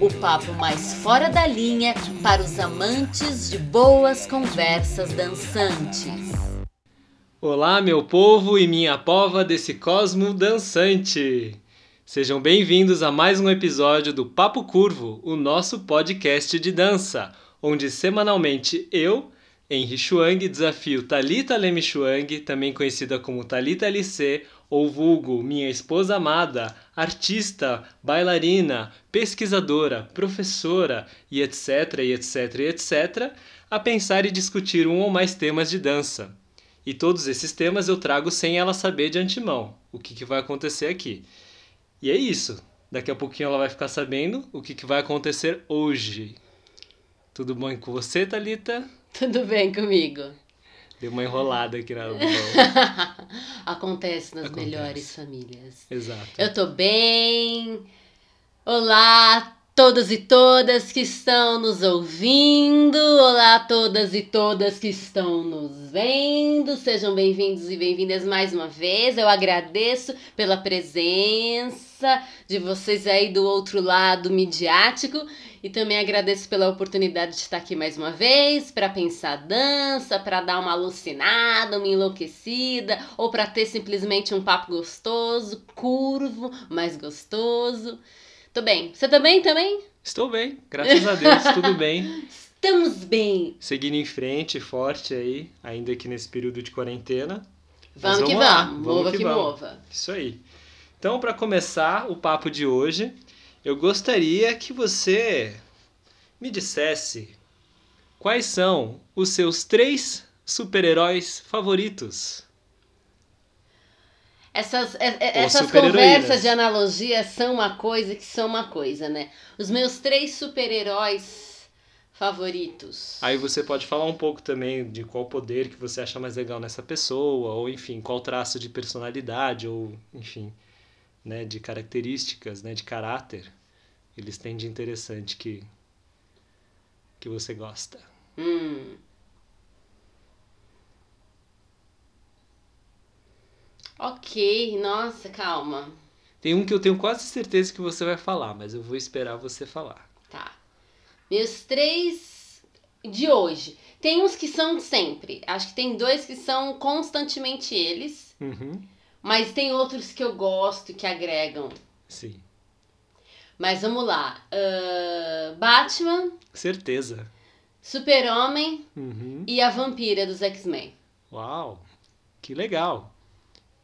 o papo mais fora da linha para os amantes de boas conversas dançantes. Olá, meu povo e minha pova desse cosmo dançante! Sejam bem-vindos a mais um episódio do Papo Curvo, o nosso podcast de dança, onde semanalmente eu, Henry Chuang, desafio Talita Leme Chuang, também conhecida como Talita LC, ou vulgo minha esposa amada, artista, bailarina, pesquisadora, professora e etc, e etc, e etc, a pensar e discutir um ou mais temas de dança. E todos esses temas eu trago sem ela saber de antemão o que, que vai acontecer aqui. E é isso. Daqui a pouquinho ela vai ficar sabendo o que, que vai acontecer hoje. Tudo bom com você, Thalita? Tudo bem comigo. Deu uma enrolada aqui na. Acontece nas Acontece. melhores famílias. Exato. Eu tô bem. Olá, todos e todas que estão nos ouvindo. Olá, todas e todas que estão nos vendo. Sejam bem-vindos e bem-vindas mais uma vez. Eu agradeço pela presença de vocês aí do outro lado midiático e também agradeço pela oportunidade de estar aqui mais uma vez para pensar dança, para dar uma alucinada, uma enlouquecida ou para ter simplesmente um papo gostoso, curvo, mas gostoso. Tô bem. Você tá bem também? Estou bem, graças a Deus, tudo bem. Estamos bem. Seguindo em frente, forte aí, ainda aqui nesse período de quarentena. Mas Vamos, que lá, vamos. Mova que, vamos. mova. Isso aí. Então, para começar o papo de hoje, eu gostaria que você me dissesse quais são os seus três super-heróis favoritos. Essas, é- é- essas conversas de analogia são uma coisa que são uma coisa, né? Os meus três super-heróis favoritos. Aí você pode falar um pouco também de qual poder que você acha mais legal nessa pessoa, ou enfim, qual traço de personalidade, ou enfim, né, de características, né, de caráter eles têm de interessante que que você gosta. Hum. Ok, nossa, calma. Tem um que eu tenho quase certeza que você vai falar, mas eu vou esperar você falar. Tá. Meus três de hoje. Tem uns que são sempre. Acho que tem dois que são constantemente eles. Uhum. Mas tem outros que eu gosto que agregam. Sim, Mas vamos lá. Ahn, Batman, certeza. Super-Homem Uhum. e a Vampira dos X-Men. Uau, que legal.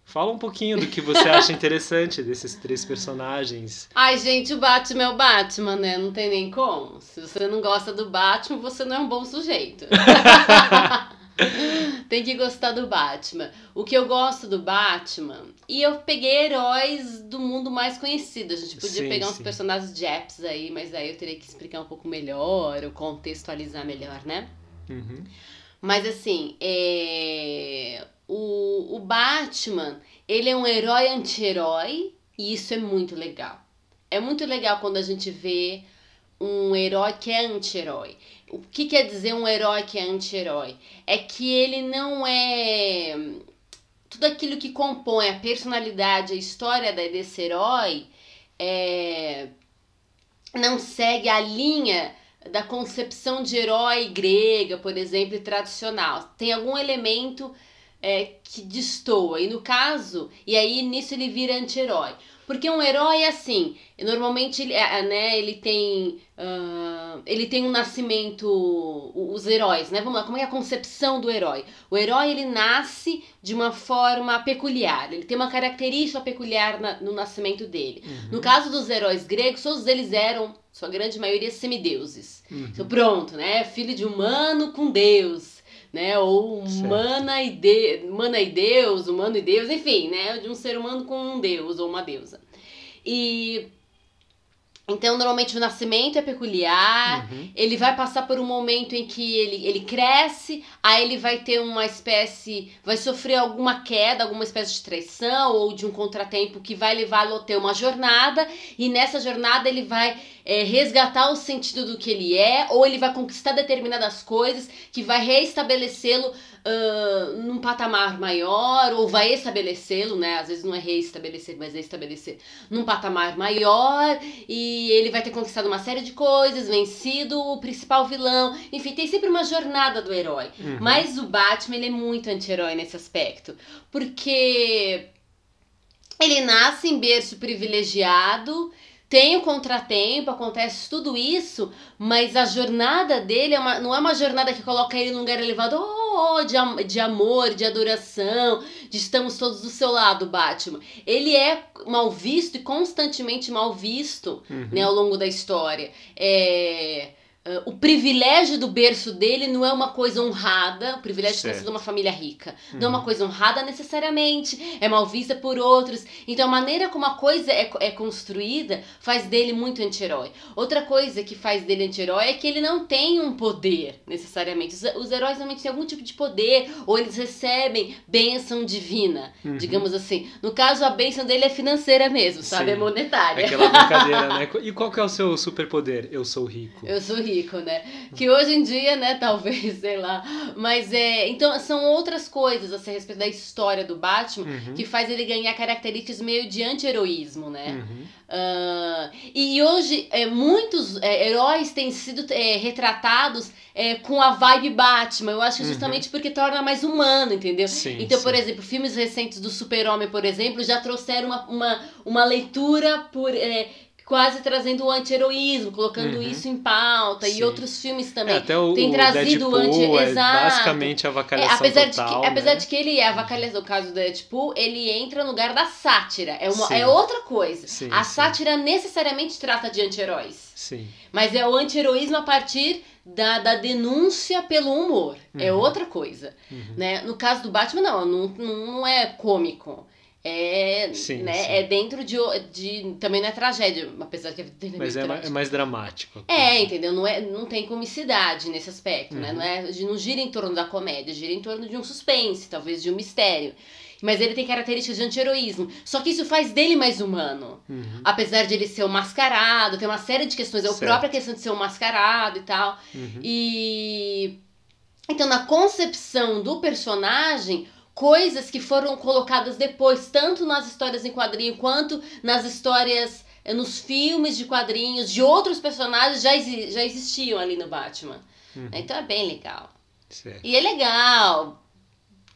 Fala um pouquinho do que você acha interessante desses três personagens. Ai, gente, o Batman é o Batman, né? Não tem nem como. Se você não gosta do Batman, você não é um bom sujeito. tem que gostar do Batman. O que eu gosto do Batman, e eu peguei heróis do mundo mais conhecido. A gente podia Sim, pegar uns sim. personagens Japs aí, mas aí eu teria que explicar um pouco melhor, ou contextualizar melhor, né? Uhum. Mas assim, é... o, o Batman, ele é um herói anti-herói e isso é muito legal. É muito legal quando a gente vê um herói que é anti-herói. O que quer dizer um herói que é anti-herói? É que ele não é. Tudo aquilo que compõe a personalidade, a história desse herói, é... não segue a linha da concepção de herói grega, por exemplo, e tradicional. Tem algum elemento é, que destoa. E no caso, e aí nisso ele vira anti-herói. Porque um herói é assim, normalmente ele, é, né, ele tem. ah, ele tem um nascimento. Os heróis, né? Vamos lá, como é a concepção do herói? O herói ele nasce de uma forma peculiar, ele tem uma característica peculiar na- no nascimento dele. No caso dos heróis gregos, todos eles eram, sua grande maioria, semideuses. Uhum. Então, pronto, né? Filho de humano com Deus, né? Ou Certo. humana e, de... humana e Deus, humano e Deus, enfim, né? De um ser humano com um Deus ou uma deusa. E Então, normalmente o nascimento é peculiar, Uhum. ele vai passar por um momento em que ele, ele cresce, aí ele vai ter uma espécie, vai sofrer alguma queda, alguma espécie de traição ou de um contratempo que vai levá-lo a ter uma jornada, e nessa jornada ele vai é, resgatar o sentido do que ele é, ou ele vai conquistar determinadas coisas que vai reestabelecê-lo num patamar maior, ou vai estabelecê-lo, né? Às vezes não é reestabelecer, mas é estabelecer num patamar maior, e ele vai ter conquistado uma série de coisas, vencido o principal vilão. Enfim, tem sempre uma jornada do herói. Uhum. Mas o Batman, ele é muito anti-herói nesse aspecto. Porque ele nasce em berço privilegiado, tem o contratempo, acontece tudo isso, mas a jornada dele é uma- não é uma jornada que coloca ele num lugar elevado oh, oh, de, am- de amor, de adoração, de estamos todos do seu lado, Batman. Ele é mal visto e constantemente mal visto Uhum. né, ao longo da história. É, ah, o privilégio do berço dele não é uma coisa honrada, o privilégio de ter Certo. sido uma família rica. Não é Uhum. uma coisa honrada necessariamente, é mal vista por outros. Então a maneira como a coisa é, é construída faz dele muito anti-herói. Outra coisa que faz dele anti-herói é que ele não tem um poder necessariamente. Os, os heróis normalmente têm algum tipo de poder, ou eles recebem bênção divina, Uhum. digamos assim. No caso, a bênção dele é financeira mesmo, sabe? Sim. É monetária. Aquela brincadeira, né? E qual que é o seu superpoder? Eu sou rico. Eu sou rico, né? Que hoje em dia, né, talvez, sei lá. Mas é. Então, são outras coisas assim, a respeito da história do Batman Uhum. que faz ele ganhar características meio de anti-heroísmo, né? Uhum. Ah, e hoje, é, muitos é, heróis têm sido é, retratados é, com a vibe Batman. Eu acho que Uhum. justamente porque torna mais humano, entendeu? Sim, Então, por sim. exemplo, filmes recentes do Super-Homem, por exemplo, já trouxeram uma, uma, uma leitura por. é, Quase trazendo o anti-heroísmo, colocando Uhum. isso em pauta, Sim. e outros filmes também. É, até o, tem trazido o Deadpool anti- é Exato. basicamente a É, avacalhação apesar, total, de que, apesar né? de que ele é avacalhação, no caso do Deadpool, ele entra no lugar da sátira. É, uma, Sim. é outra coisa. Sim, a sátira necessariamente trata de anti-heróis. Sim. Mas é o anti-heroísmo a partir da, da denúncia pelo humor. É Uhum. outra coisa. Uhum. Né? No caso do Batman, não, não não é cômico. É, Sim, né, sim. é dentro de, de. Também não é tragédia, apesar que é Mas é, ma- trágico. é mais dramático. É, entendeu? Não, é, não tem comicidade nesse aspecto, né? Uhum. Não, é, não gira em torno da comédia, gira em torno de um suspense, talvez de um mistério. Mas ele tem características de anti-heroísmo. Só que isso faz dele mais humano. Uhum. Apesar de ele ser um mascarado, tem uma série de questões. É a própria questão de ser um mascarado e tal. Uhum. E. Então, na concepção do personagem, coisas que foram colocadas depois, tanto nas histórias em quadrinho quanto nas histórias, eh, nos filmes de quadrinhos, de outros personagens, já, já existiam ali no Batman. Uhum. Então é bem legal. Certo. E é legal.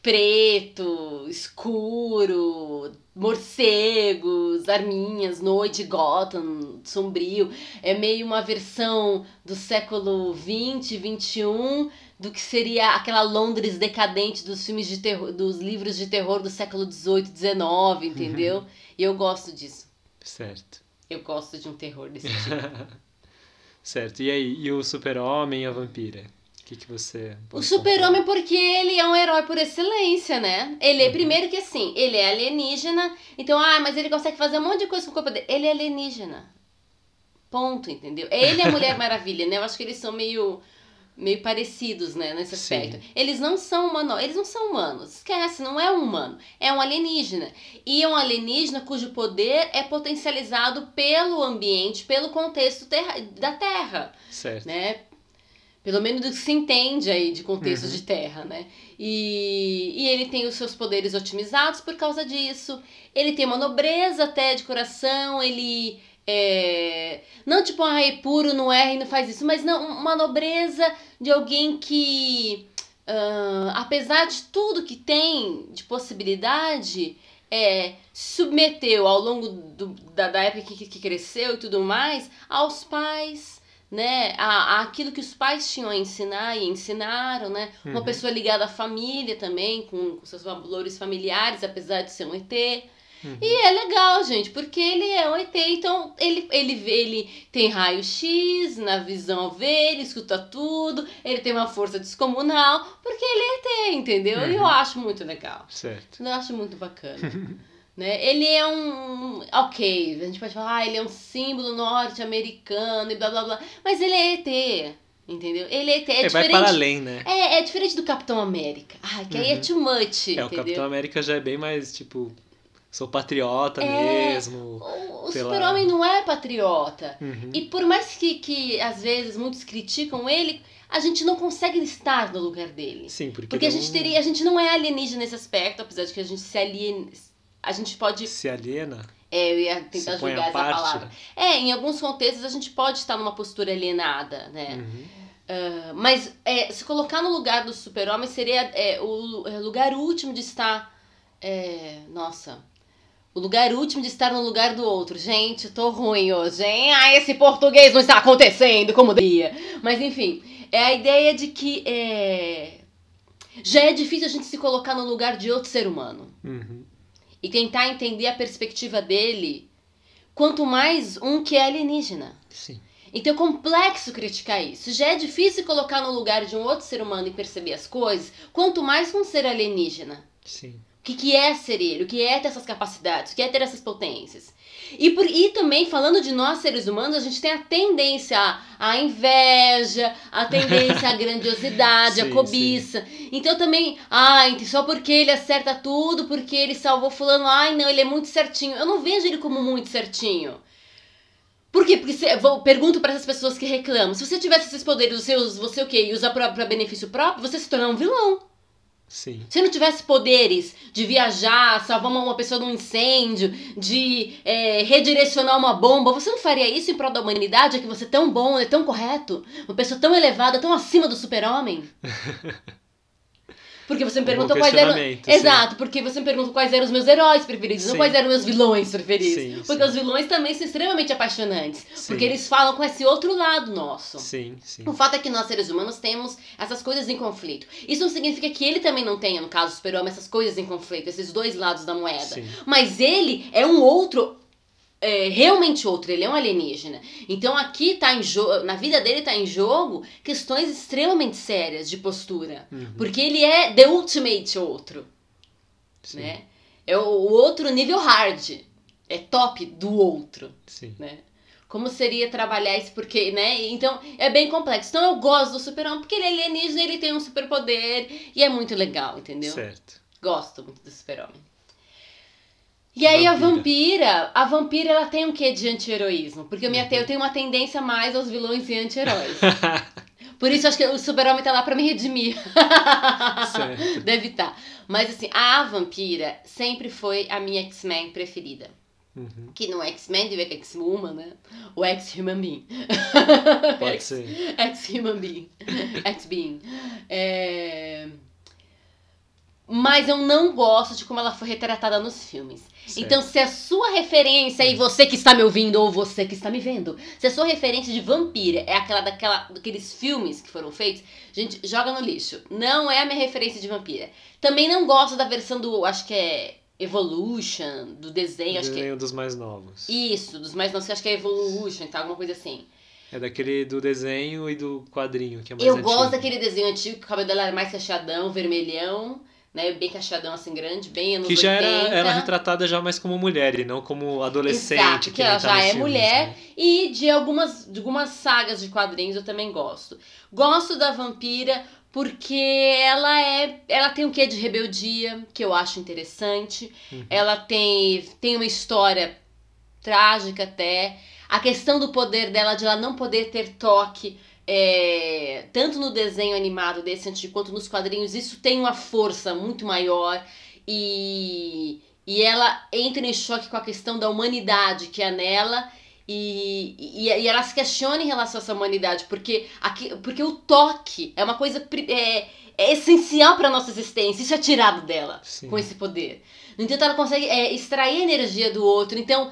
Preto, escuro, morcegos, arminhas, noite, Gotham, sombrio. É meio uma versão do século 20, 21 do que seria aquela Londres decadente dos filmes de terror, dos livros de terror do século 18, 19, entendeu? E eu gosto disso. Certo. Eu gosto de um terror desse tipo. certo. E aí, e o super-homem e a vampira? O que, que você... O super-homem, porque ele é um herói por excelência, né? Ele é, Uhum. primeiro que assim, ele é alienígena, então, ah, mas ele consegue fazer um monte de coisa com o corpo dele. Ele é alienígena. Ponto, entendeu? Ele é a Mulher Maravilha, né? Eu acho que eles são meio, meio parecidos, né, nesse Sim. aspecto. Eles não são humanos, eles não são humanos. Esquece, não é um humano. É um alienígena. E é um alienígena cujo poder é potencializado pelo ambiente, pelo contexto terra- da Terra Certo. né? Pelo menos do que se entende aí de contexto Uhum. de terra, né? E, e ele tem os seus poderes otimizados por causa disso. Ele tem uma nobreza até de coração, ele é. Não tipo, ah, é puro, não erra e não faz isso, mas não, uma nobreza de alguém que, ah, apesar de tudo que tem de possibilidade, é, submeteu ao longo do, da, da época que, que cresceu e tudo mais aos pais, né? A, a aquilo que os pais tinham a ensinar e ensinaram, né? Uma Uhum. pessoa ligada à família também, com, com seus valores familiares, apesar de ser um ET. Uhum. E é legal, gente, porque ele é um ET, então ele, ele, vê- ele tem raio-x na visão vê, ele escuta tudo, ele tem uma força descomunal, porque ele é ET, entendeu? E eu Uhum. acho muito legal. Certo. Eu acho muito bacana. Né? Ele é um. Ok, a gente pode falar, ah, ele é um símbolo norte-americano e blá blá blá. Mas ele é ET. Entendeu? Ele é, é, é vai para além, né? É, é diferente do Capitão América. Ah, que aí é uhum. too much. É, entendeu? o Capitão América já é bem mais, tipo, sou patriota é, mesmo. O, o pela... super-homem não é patriota. Uhum. E por mais que, que às vezes muitos criticam ele, a gente não consegue estar no lugar dele. Sim, porque, porque a gente teria, a gente não é alienígena nesse aspecto, apesar de que a gente se aliena, a gente pode se aliena. É, eu ia tentar julgar essa palavra. É, em alguns contextos a gente pode estar numa postura alienada, né? Uhum. Uh, mas é, se colocar no lugar do super-homem seria é, o é, lugar último de estar. É, nossa. O lugar último de estar no lugar do outro. Gente, eu tô ruim hoje, hein? Ah, esse português não está acontecendo como devia. Mas enfim, é a ideia de que é, já é difícil a gente se colocar no lugar de outro ser humano. Uhum. E tentar entender a perspectiva dele, quanto mais um que é alienígena. Sim. Então é complexo criticar isso. Já é difícil colocar no lugar de um outro ser humano e perceber as coisas, quanto mais com um ser alienígena. Sim. O que, que é ser ele? O que é ter essas capacidades? O que é ter essas potências? E, por, e também, falando de nós seres humanos, a gente tem a tendência à inveja, a tendência à grandiosidade, sim, à cobiça. Sim. Então também, ai, só porque ele acerta tudo, porque ele salvou fulano, ai não, ele é muito certinho. Eu não vejo ele como muito certinho. Por quê? Porque se, vou, pergunto para essas pessoas que reclamam: se você tivesse esses poderes, você, você o quê? E usar para benefício próprio, você se tornar um vilão. Sim. Se não tivesse poderes de viajar, salvar uma, pessoa de um incêndio, de é, redirecionar uma bomba, você não faria isso em prol da humanidade? É que você é tão bom, é tão correto, uma pessoa tão elevada, tão acima do super-homem? Porque você me perguntou quais eram. Sim. Exato, porque você me perguntou quais eram os meus heróis preferidos, sim. não quais eram os meus vilões preferidos. Sim, porque os vilões também são extremamente apaixonantes. Porque eles falam com esse outro lado nosso. Sim, sim. O fato é que nós, seres humanos, temos essas coisas em conflito. Isso não significa que ele também não tenha, no caso, super-homem, essas coisas em conflito, esses dois lados da moeda. Mas ele é um outro é, realmente outro, ele é um alienígena. Então aqui tá em jogo, na vida dele tá em jogo questões extremamente sérias de postura. Uhum. Porque ele é the ultimate outro. Sim. Né? É o, o, outro nível hard. É top do outro. Sim. Né? Como seria trabalhar isso? Porque, né? Então, é bem complexo. Então, eu gosto do super-homem porque ele é alienígena, ele tem um superpoder e é muito legal, entendeu? Certo. Gosto muito do super-homem. E aí vampira. a vampira, a vampira ela tem um quê de anti-heroísmo? Porque eu, minha, uhum. eu tenho uma tendência mais aos vilões e anti-heróis. Por isso acho que o super-homem tá lá pra me redimir. Certo. Deve estar. Tá. Mas assim, a vampira sempre foi a minha X-Men preferida. Uhum. Que no X-Men deve X-Woman, né? O X-Human Being. Pode ser. X-Human Being. X-Being. É... Mas eu não gosto de como ela foi retratada nos filmes. Certo. Então, se a sua referência, e você que está me ouvindo ou você que está me vendo, se a sua referência de vampira é aquela daquela, daqueles filmes que foram feitos, gente, joga no lixo. Não é a minha referência de vampira. Também não gosto da versão do, acho que é Evolution, do desenho. Acho desenho que é... dos mais novos. Isso, dos mais novos, que acho que é Evolution, tá? Alguma coisa assim. É daquele do desenho e do quadrinho, que é mais Eu antigo. gosto daquele desenho antigo, que o cabelo dela era mais fechadão, vermelhão né, bem cacheadão assim grande, bem anos Que já era, era retratada já mais como mulher e não como adolescente. Exato, que, que ela tá já é filmes, mulher né? e de algumas, de algumas sagas de quadrinhos eu também gosto. Gosto da vampira porque ela é ela tem um quê de rebeldia que eu acho interessante. Uhum. Ela tem tem uma história trágica até. A questão do poder dela de ela não poder ter toque é, tanto no desenho animado desse antigo quanto nos quadrinhos, isso tem uma força muito maior e, e ela entra em choque com a questão da humanidade que é nela e, e, e ela se questiona em relação a essa humanidade, porque, aqui, porque o toque é uma coisa é, é essencial para nossa existência, isso é tirado dela Sim. com esse poder. No entanto, ela consegue é, extrair a energia do outro, então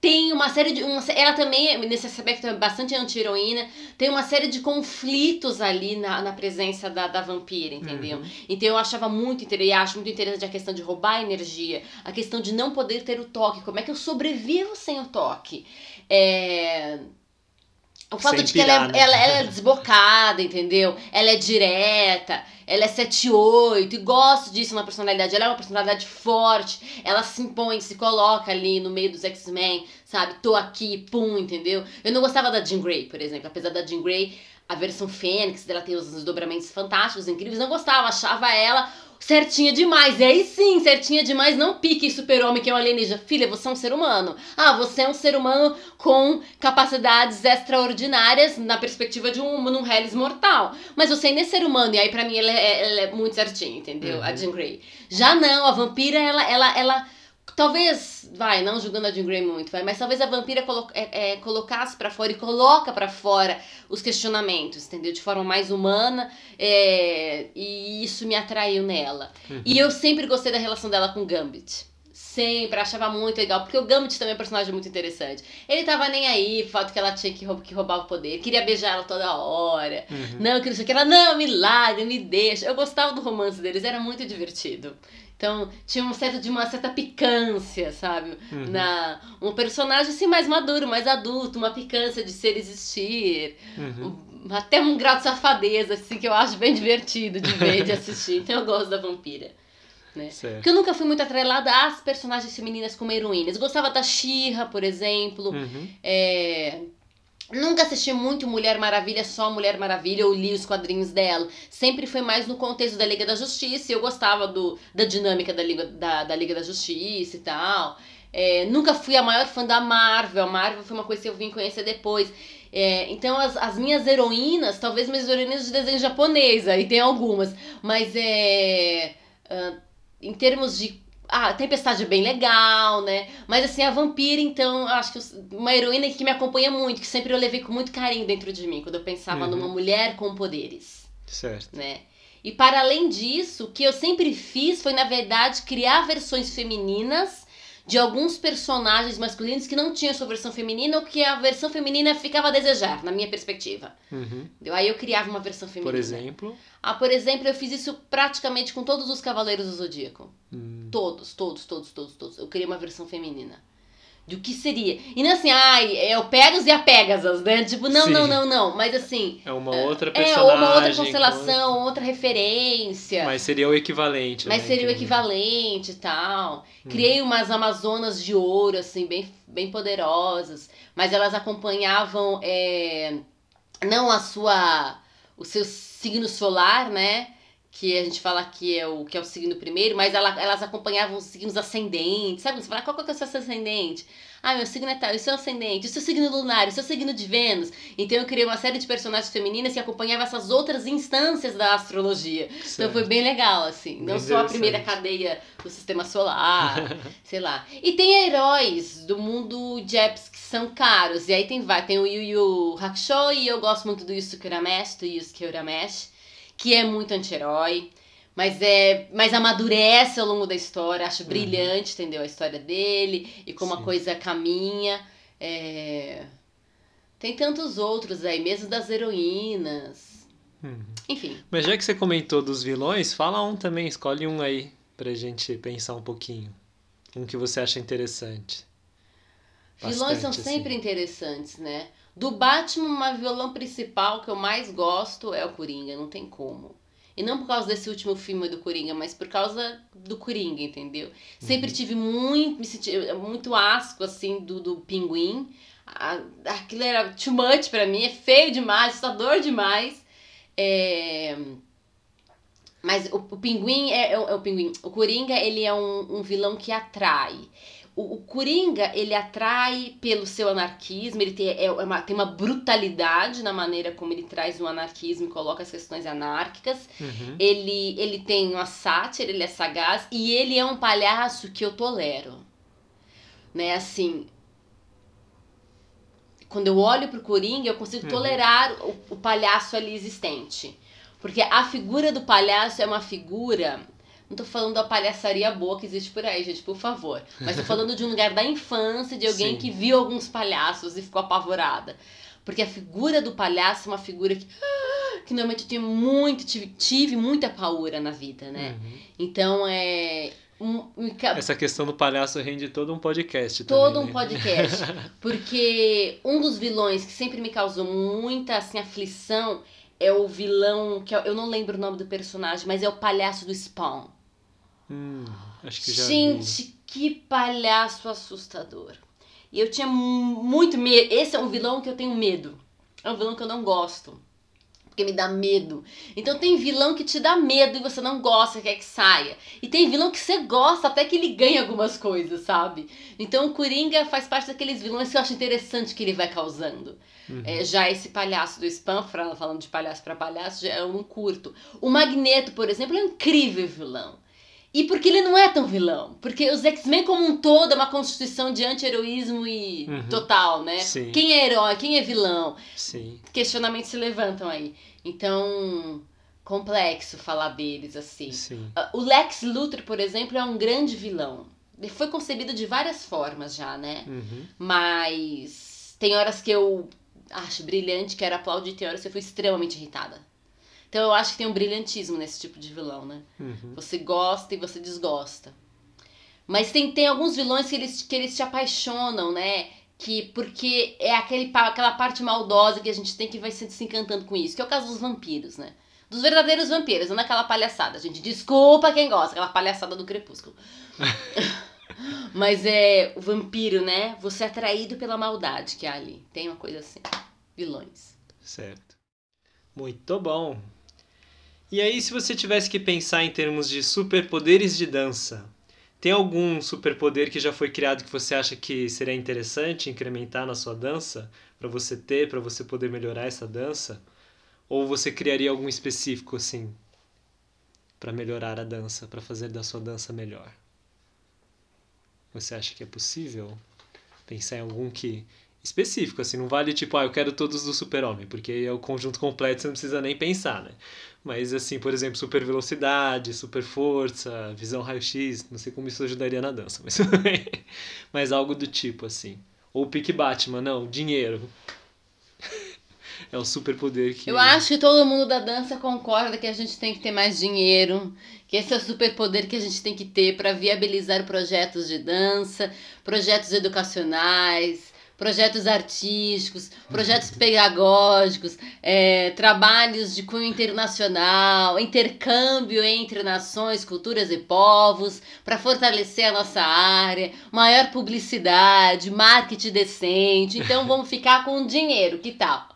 tem uma série de. Uma, ela também, nesse aspecto, é bastante anti-heroína. Tem uma série de conflitos ali na, na presença da, da vampira, entendeu? Uhum. Então eu achava muito interessante, acho muito interessante a questão de roubar energia, a questão de não poder ter o toque. Como é que eu sobrevivo sem o toque? É. O fato Sem de que ela, pirar, é, né? ela, ela é desbocada, entendeu? Ela é direta, ela é 7-8, e gosto disso na personalidade. Ela é uma personalidade forte, ela se impõe, se coloca ali no meio dos X-Men, sabe? Tô aqui, pum, entendeu? Eu não gostava da Jean Grey, por exemplo. Apesar da Jean Grey, a versão Fênix dela ter os desdobramentos fantásticos, incríveis, não gostava, achava ela certinha demais. E aí sim, certinha demais, não pique super-homem que é um alienígena. Filha, você é um ser humano. Ah, você é um ser humano com capacidades extraordinárias na perspectiva de um num Hellis mortal. Mas você ainda é ser humano, e aí pra mim ela é, ela é muito certinha, entendeu? Uhum. A Jean Grey. Já não, a vampira, ela, ela, ela Talvez, vai, não julgando a Jean Grey muito, vai, mas talvez a vampira colo é, é, colocasse pra fora e coloca pra fora os questionamentos, entendeu? De forma mais humana, é, e isso me atraiu nela. Uhum. E eu sempre gostei da relação dela com o Gambit. Sempre, achava muito legal, porque o Gambit também é um personagem muito interessante. Ele tava nem aí, o fato que ela tinha que, roub que roubar o poder, queria beijar ela toda hora. Uhum. Não, que não sei o que. Ela, não, me larga, me deixa. Eu gostava do romance deles, era muito divertido. Então, tinha um certo de uma certa picância, sabe? Uhum. Na, um personagem assim mais maduro, mais adulto, uma picância de ser existir. Uhum. Um- até um grau de safadeza, assim, que eu acho bem divertido de ver, de assistir. Então eu gosto da vampira. Né? Porque eu nunca fui muito atrelada às personagens femininas como heroínas. Eu gostava da She-Ra, por exemplo. Uhum. É, Nunca assisti muito Mulher Maravilha, só Mulher Maravilha, ou li os quadrinhos dela. Sempre foi mais no contexto da Liga da Justiça, e eu gostava do, da dinâmica da Liga da, da Liga da Justiça e tal. É, nunca fui a maior fã da Marvel, a Marvel foi uma coisa que eu vim conhecer depois. É, então as, as minhas heroínas, talvez minhas heroínas de desenho japonês, aí tem algumas, mas é. ah, em termos de a Tempestade é bem legal, né? Mas assim, a vampira, então, acho que uma heroína que me acompanha muito, que sempre eu levei com muito carinho dentro de mim, quando eu pensava Uhum. numa mulher com poderes, Certo. né? E para além disso, o que eu sempre fiz foi, na verdade, criar versões femininas de alguns personagens masculinos que não tinham sua versão feminina ou que a versão feminina ficava a desejar, na minha perspectiva. Uhum. Aí eu criava uma versão feminina. Por exemplo. Ah, por exemplo, eu fiz isso praticamente com todos os Cavaleiros do Zodíaco. Hum, Todos, todos, todos, todos, todos. Eu queria uma versão feminina. De o que seria. E não assim, ai, é o Pegasus e a Pegasus, né? Tipo, não, Sim. não, não, não. Mas assim. É uma outra É, personagem. ou uma outra constelação, outra referência. Mas seria o equivalente. Mas né, seria o equivalente e tal. Hum. Criei umas Amazonas de ouro, assim, bem, bem poderosas. Mas elas acompanhavam é, não a sua. o seu signo solar, né? Que a gente fala que é o, que é o signo primeiro, mas ela- elas acompanhavam os signos ascendentes. Sabe? Você fala, qual que é o seu ascendente? Ah, meu signo é tal, e o seu ascendente, e o seu signo lunar, e o seu signo de Vênus. Então eu criei uma série de personagens femininas que acompanhavam essas outras instâncias da astrologia. Então Certo. foi bem legal, assim. Não só a primeira cadeia do sistema solar, sei lá. E tem heróis do mundo Japs que são caros. E aí tem, vai, tem o Yu Yu Hakusho e eu gosto muito do Yusuke Urameshi, do Yusuke Urameshi, que é muito anti-herói. Mas é, mas amadurece ao longo da história, acho brilhante, entendeu? A história dele e como Sim. a coisa caminha. É... Tem tantos outros aí, mesmo das heroínas. Uhum. Enfim, Mas já que você comentou dos vilões, fala um também, escolhe um aí pra gente pensar um pouquinho. Um que você acha interessante. Vilões são Bastante, sempre assim. interessantes, né? Do Batman, o vilão principal que eu mais gosto é o Coringa, não tem como. E não por causa desse último filme do Coringa, mas por causa do Coringa, entendeu? Sempre tive muito, me senti muito asco, assim, do, do Pinguim. A- Aquilo era too much pra mim, é feio demais, assustador demais. É... Mas o, o Pinguim é, é o- é o Pinguim. O Coringa, ele é um, um vilão que atrai. O, o Coringa, ele atrai pelo seu anarquismo, ele tem, é uma, tem uma brutalidade na maneira como ele traz o anarquismo e coloca as questões anárquicas. Uhum. Ele, ele tem uma sátira, ele é sagaz e ele é um palhaço que eu tolero. Né, assim. Quando eu olho pro Coringa, eu consigo Uhum. tolerar o, o palhaço ali existente. Porque a figura do palhaço é uma figura. Não tô falando da palhaçaria boa que existe por aí, gente, por favor. Mas tô falando de um lugar da infância, de alguém Sim. que viu alguns palhaços e ficou apavorada. Porque a figura do palhaço é uma figura que. que normalmente eu tenho muito, tive, tive muita paura na vida, né? Uhum. Então é. Um, um, Essa questão do palhaço rende todo um podcast todo também, um né? podcast. Porque um dos vilões que sempre me causou muita assim, aflição é o vilão, que eu eu não lembro o nome do personagem, mas é o palhaço do Spawn. Hum, acho que já vi. Gente, que palhaço assustador. E eu tinha mu- muito medo. Esse é um vilão que eu tenho medo. É um vilão que eu não gosto. Porque me dá medo. Então tem vilão que te dá medo e você não gosta, quer que saia. E tem vilão que você gosta até que ele ganha algumas coisas, sabe? Então o Coringa faz parte daqueles vilões que eu acho interessante que ele vai causando. Uhum. É, já esse palhaço do spam, falando de palhaço pra palhaço, já eu não curto. O Magneto, por exemplo, é um incrível vilão. E porque ele não é tão vilão. Porque os X-Men como um todo é uma constituição de anti-heroísmo e Uhum. total, né? Sim. Quem é herói, quem é vilão? Sim. Questionamentos se levantam aí. Então, complexo falar deles assim. Sim. Ah, O Lex Luthor, por exemplo, é um grande vilão. Ele foi concebido de várias formas já, né? Uhum. Mas tem horas que eu acho brilhante, quero aplaudir, tem horas que eu fui extremamente irritada. Então eu acho que tem um brilhantismo nesse tipo de vilão, né? Uhum. Você gosta e você desgosta. Mas tem, tem alguns vilões que eles, que eles te apaixonam, né? Que porque é aquele, aquela parte maldosa que a gente tem que vai se, se encantando com isso. Que é o caso dos vampiros, né? Dos verdadeiros vampiros, não daquela palhaçada, gente. Desculpa quem gosta, aquela palhaçada do crepúsculo. Mas é o vampiro, né? Você é atraído pela maldade que há ali. Tem uma coisa assim. Vilões. Certo. Muito bom. E aí, se você tivesse que pensar em termos de superpoderes de dança, tem algum superpoder que já foi criado que você acha que seria interessante incrementar na sua dança? Pra você ter, pra você poder melhorar essa dança? Ou você criaria algum específico assim? Pra melhorar a dança, pra fazer da sua dança melhor? Você acha que é possível pensar em algum que específico, assim, não vale tipo, ah, eu quero todos do Super-Homem, porque é o conjunto completo, você não precisa nem pensar, né? Mas assim, por exemplo, super velocidade, super força, visão raio-x, não sei como isso ajudaria na dança, mas mas algo do tipo assim. Ou pique Batman, não, dinheiro. é o superpoder que Eu acho que todo mundo da dança concorda que a gente tem que ter mais dinheiro, que esse é o superpoder que a gente tem que ter para viabilizar projetos de dança, projetos educacionais, projetos artísticos, projetos pedagógicos, é, trabalhos de cunho internacional, intercâmbio entre nações, culturas e povos, para fortalecer a nossa área, maior publicidade, marketing decente. Então vamos ficar com dinheiro, que tal?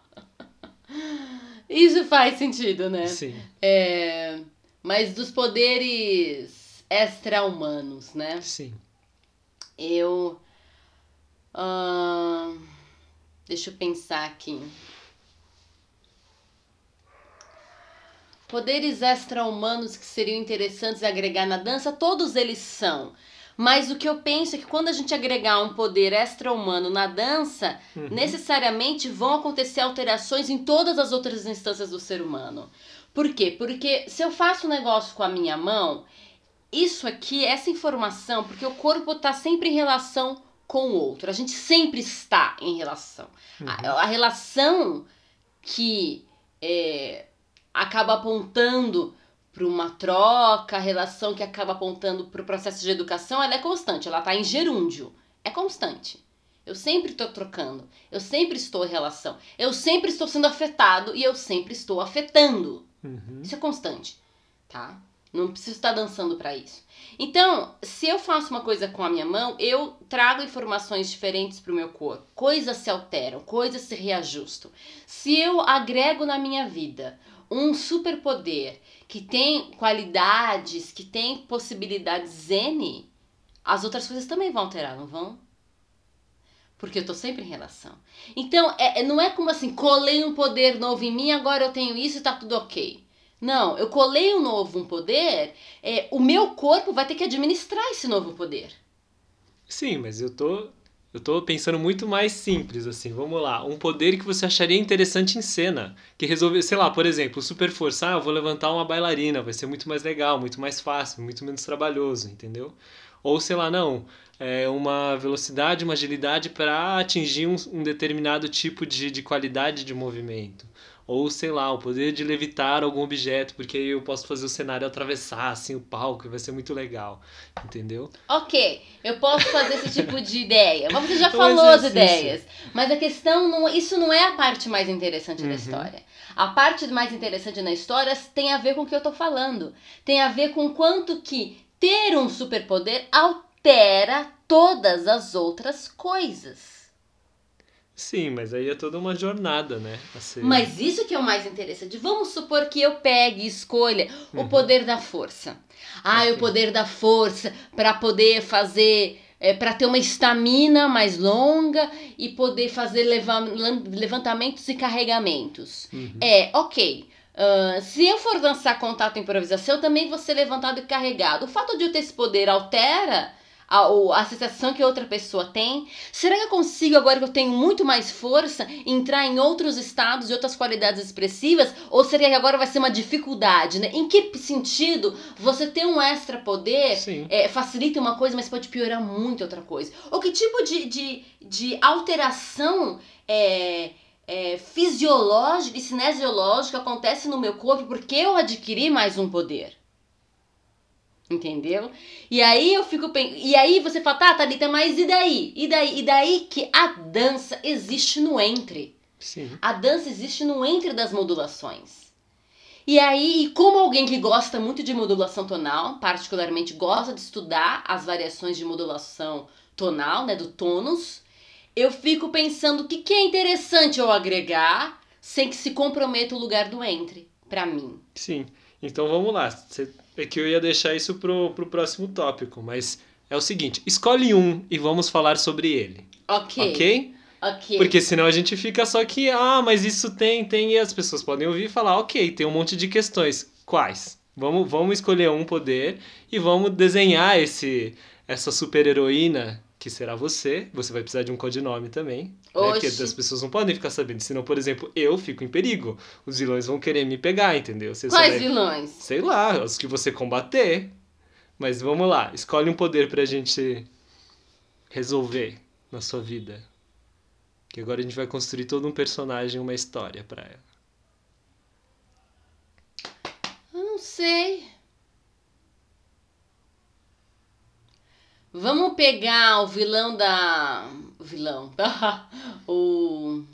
Isso faz sentido, né? Sim. É, mas dos poderes extra-humanos, né? Sim. Eu. Ahn, deixa eu pensar aqui. Poderes extra-humanos que seriam interessantes agregar na dança, todos eles são. Mas o que eu penso é que quando a gente agregar um poder extra-humano na dança, Uhum. necessariamente vão acontecer alterações em todas as outras instâncias do ser humano. Por quê? Porque se eu faço um negócio com a minha mão, isso aqui, essa informação, porque o corpo está sempre em relação com o outro. A gente sempre está em relação. A, a relação que é, acaba apontando para uma troca, a relação que acaba apontando para o processo de educação, ela é constante, ela está em gerúndio. É constante. Eu sempre estou trocando, eu sempre estou em relação, eu sempre estou sendo afetado e eu sempre estou afetando. Uhum. Isso é constante, tá? Não preciso estar dançando para isso. Então, se eu faço uma coisa com a minha mão, eu trago informações diferentes para o meu corpo. Coisas se alteram, coisas se reajustam. Se eu agrego na minha vida um superpoder que tem qualidades, que tem possibilidades N, as outras coisas também vão alterar, não vão? Porque eu tô sempre em relação. Então, é, é- não é como assim, colei um poder novo em mim, agora eu tenho isso e tá tudo ok. Não, eu colei um novo um poder, é, o meu corpo vai ter que administrar esse novo poder. Sim, mas eu tô eu tô pensando muito mais simples assim. Vamos lá, um poder que você acharia interessante em cena, que resolver, sei lá, por exemplo, super força, ah, eu vou levantar uma bailarina, vai ser muito mais legal, muito mais fácil, muito menos trabalhoso, entendeu? Ou sei lá, não, é uma velocidade, uma agilidade para atingir um, um determinado tipo de, de qualidade de movimento. Ou, sei lá, o poder de levitar algum objeto, porque aí eu posso fazer o cenário atravessar, assim, o palco, e vai ser muito legal. Entendeu? Ok, eu posso fazer esse tipo de ideia. Mas você já falou as ideias. Mas a questão, não, isso não é a parte mais interessante Uhum. da história. A parte mais interessante na história tem a ver com o que eu tô falando. Tem a ver com quanto que ter um superpoder altera todas as outras coisas. Sim, mas aí é toda uma jornada, né? ser- Mas isso que é o mais interessante. Vamos supor que eu pegue e escolha o Uhum. poder da força. Ah, Ok. o poder da força para poder fazer. É, para ter uma estamina mais longa e poder fazer leva- levantamentos e carregamentos. Uhum. É, ok. Ah, se eu for dançar contato e improvisação, eu também vou ser levantado e carregado. O fato de eu ter esse poder altera a, a sensação que outra pessoa tem? Será que eu consigo, agora que eu tenho muito mais força, entrar em outros estados e outras qualidades expressivas? Ou será que agora vai ser uma dificuldade? Né? Em que sentido você ter um extra poder é, facilita uma coisa, mas pode piorar muito outra coisa? Ou que tipo de, de, de alteração é, é, fisiológica e cinesiológica acontece no meu corpo porque eu adquiri mais um poder? Entendeu? E aí eu fico E aí você fala, tá, Thalita, mas e daí? E daí? E daí que a dança existe no entre. Sim. A dança existe no entre das modulações. E aí, e como alguém que gosta muito de modulação tonal, particularmente gosta de estudar as variações de modulação tonal, né, do tônus, eu fico pensando o que, que é interessante eu agregar sem que se comprometa o lugar do entre, pra mim. Sim. Então vamos lá. É que eu ia deixar isso pro, pro próximo tópico, mas é o seguinte: escolhe um e vamos falar sobre ele. Ok. Ok? Ok. Porque senão a gente fica só que, ah, mas isso tem, tem, e as pessoas podem ouvir e falar, ok, tem um monte de questões. Quais? Vamos, vamos escolher um poder e vamos desenhar esse essa super heroína que será você. Você vai precisar de um codinome também. Né? Porque as pessoas não podem ficar sabendo. Senão, por exemplo, eu fico em perigo. Os vilões vão querer me pegar, entendeu? Você Quais vai- vilões? Sei lá, os que você combater. Mas vamos lá, escolhe um poder pra gente resolver na sua vida. Que agora a gente vai construir todo um personagem, uma história pra ela. Eu não sei. Vamos pegar o vilão da. O vilão. o.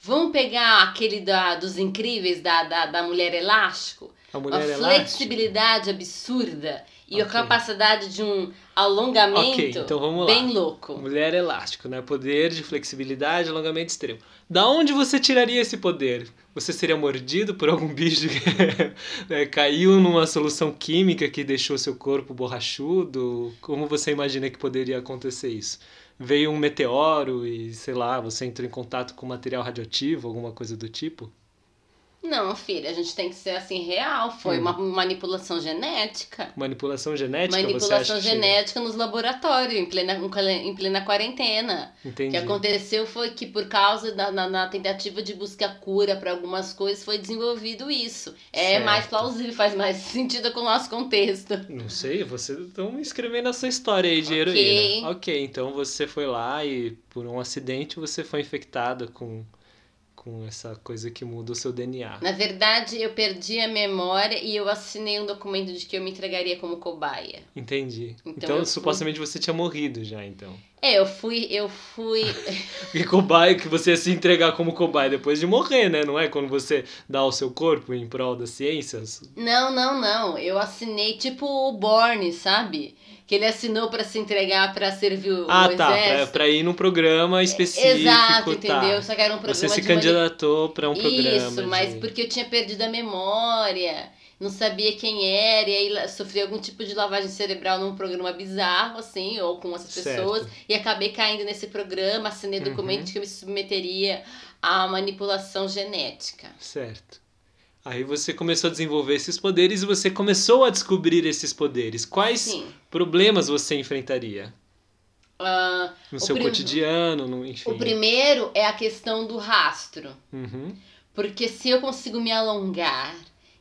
Vamos pegar aquele da, dos incríveis da, da, da mulher elástico? A Uma mulher elástica. flexibilidade absurda e a Ok. capacidade de um alongamento Ok, então bem louco. Mulher elástico, né? Poder de flexibilidade, alongamento extremo. Da onde você tiraria esse poder? Você seria mordido por algum bicho que né, caiu numa solução química que deixou seu corpo borrachudo? Como você imagina que poderia acontecer isso? Veio um meteoro e, sei lá, você entrou em contato com material radioativo, alguma coisa do tipo? Não, filha, a gente tem que ser assim real. Foi Hum. uma manipulação genética. Manipulação genética? manipulação acha que- genética nos laboratórios, em plena, em plena quarentena. O Entendi. que aconteceu foi que, por causa da na, na tentativa de buscar cura para algumas coisas, foi desenvolvido isso. É Certo. mais plausível, faz mais sentido com o nosso contexto. Não sei, vocês estão escrevendo a sua história aí de Ok. heroína. Ok, então você foi lá e por um acidente você foi infectada com, com essa coisa que muda o seu DNA. Na verdade, eu perdi a memória e eu assinei um documento de que eu me entregaria como cobaia. Entendi. Então Então, eu fui- supostamente você tinha morrido já, então. É, eu fui, eu fui. Porque cobaia, que você ia se entregar como cobaia depois de morrer, né? Não é quando você dá o seu corpo em prol das ciências? Não, não, não. Eu assinei tipo o Borne, sabe? Que ele assinou pra se entregar pra servir o ah, o tá. Exército. pra ir num programa específico. Exato, tá. entendeu? Só que era um programa Você se candidatou pra um programa. Isso, mas de- porque eu tinha perdido a memória, não sabia quem era, e aí sofri algum tipo de lavagem cerebral num programa bizarro, assim, ou com essas Certo. pessoas, e acabei caindo nesse programa, assinei Uhum. documento que eu me submeteria à manipulação genética. Certo. Aí você começou a desenvolver esses poderes e você começou a descobrir esses poderes. Quais Sim. problemas você enfrentaria? Ah, No seu cotidiano, no, enfim. o primeiro é a questão do rastro. Uhum. Porque se eu consigo me alongar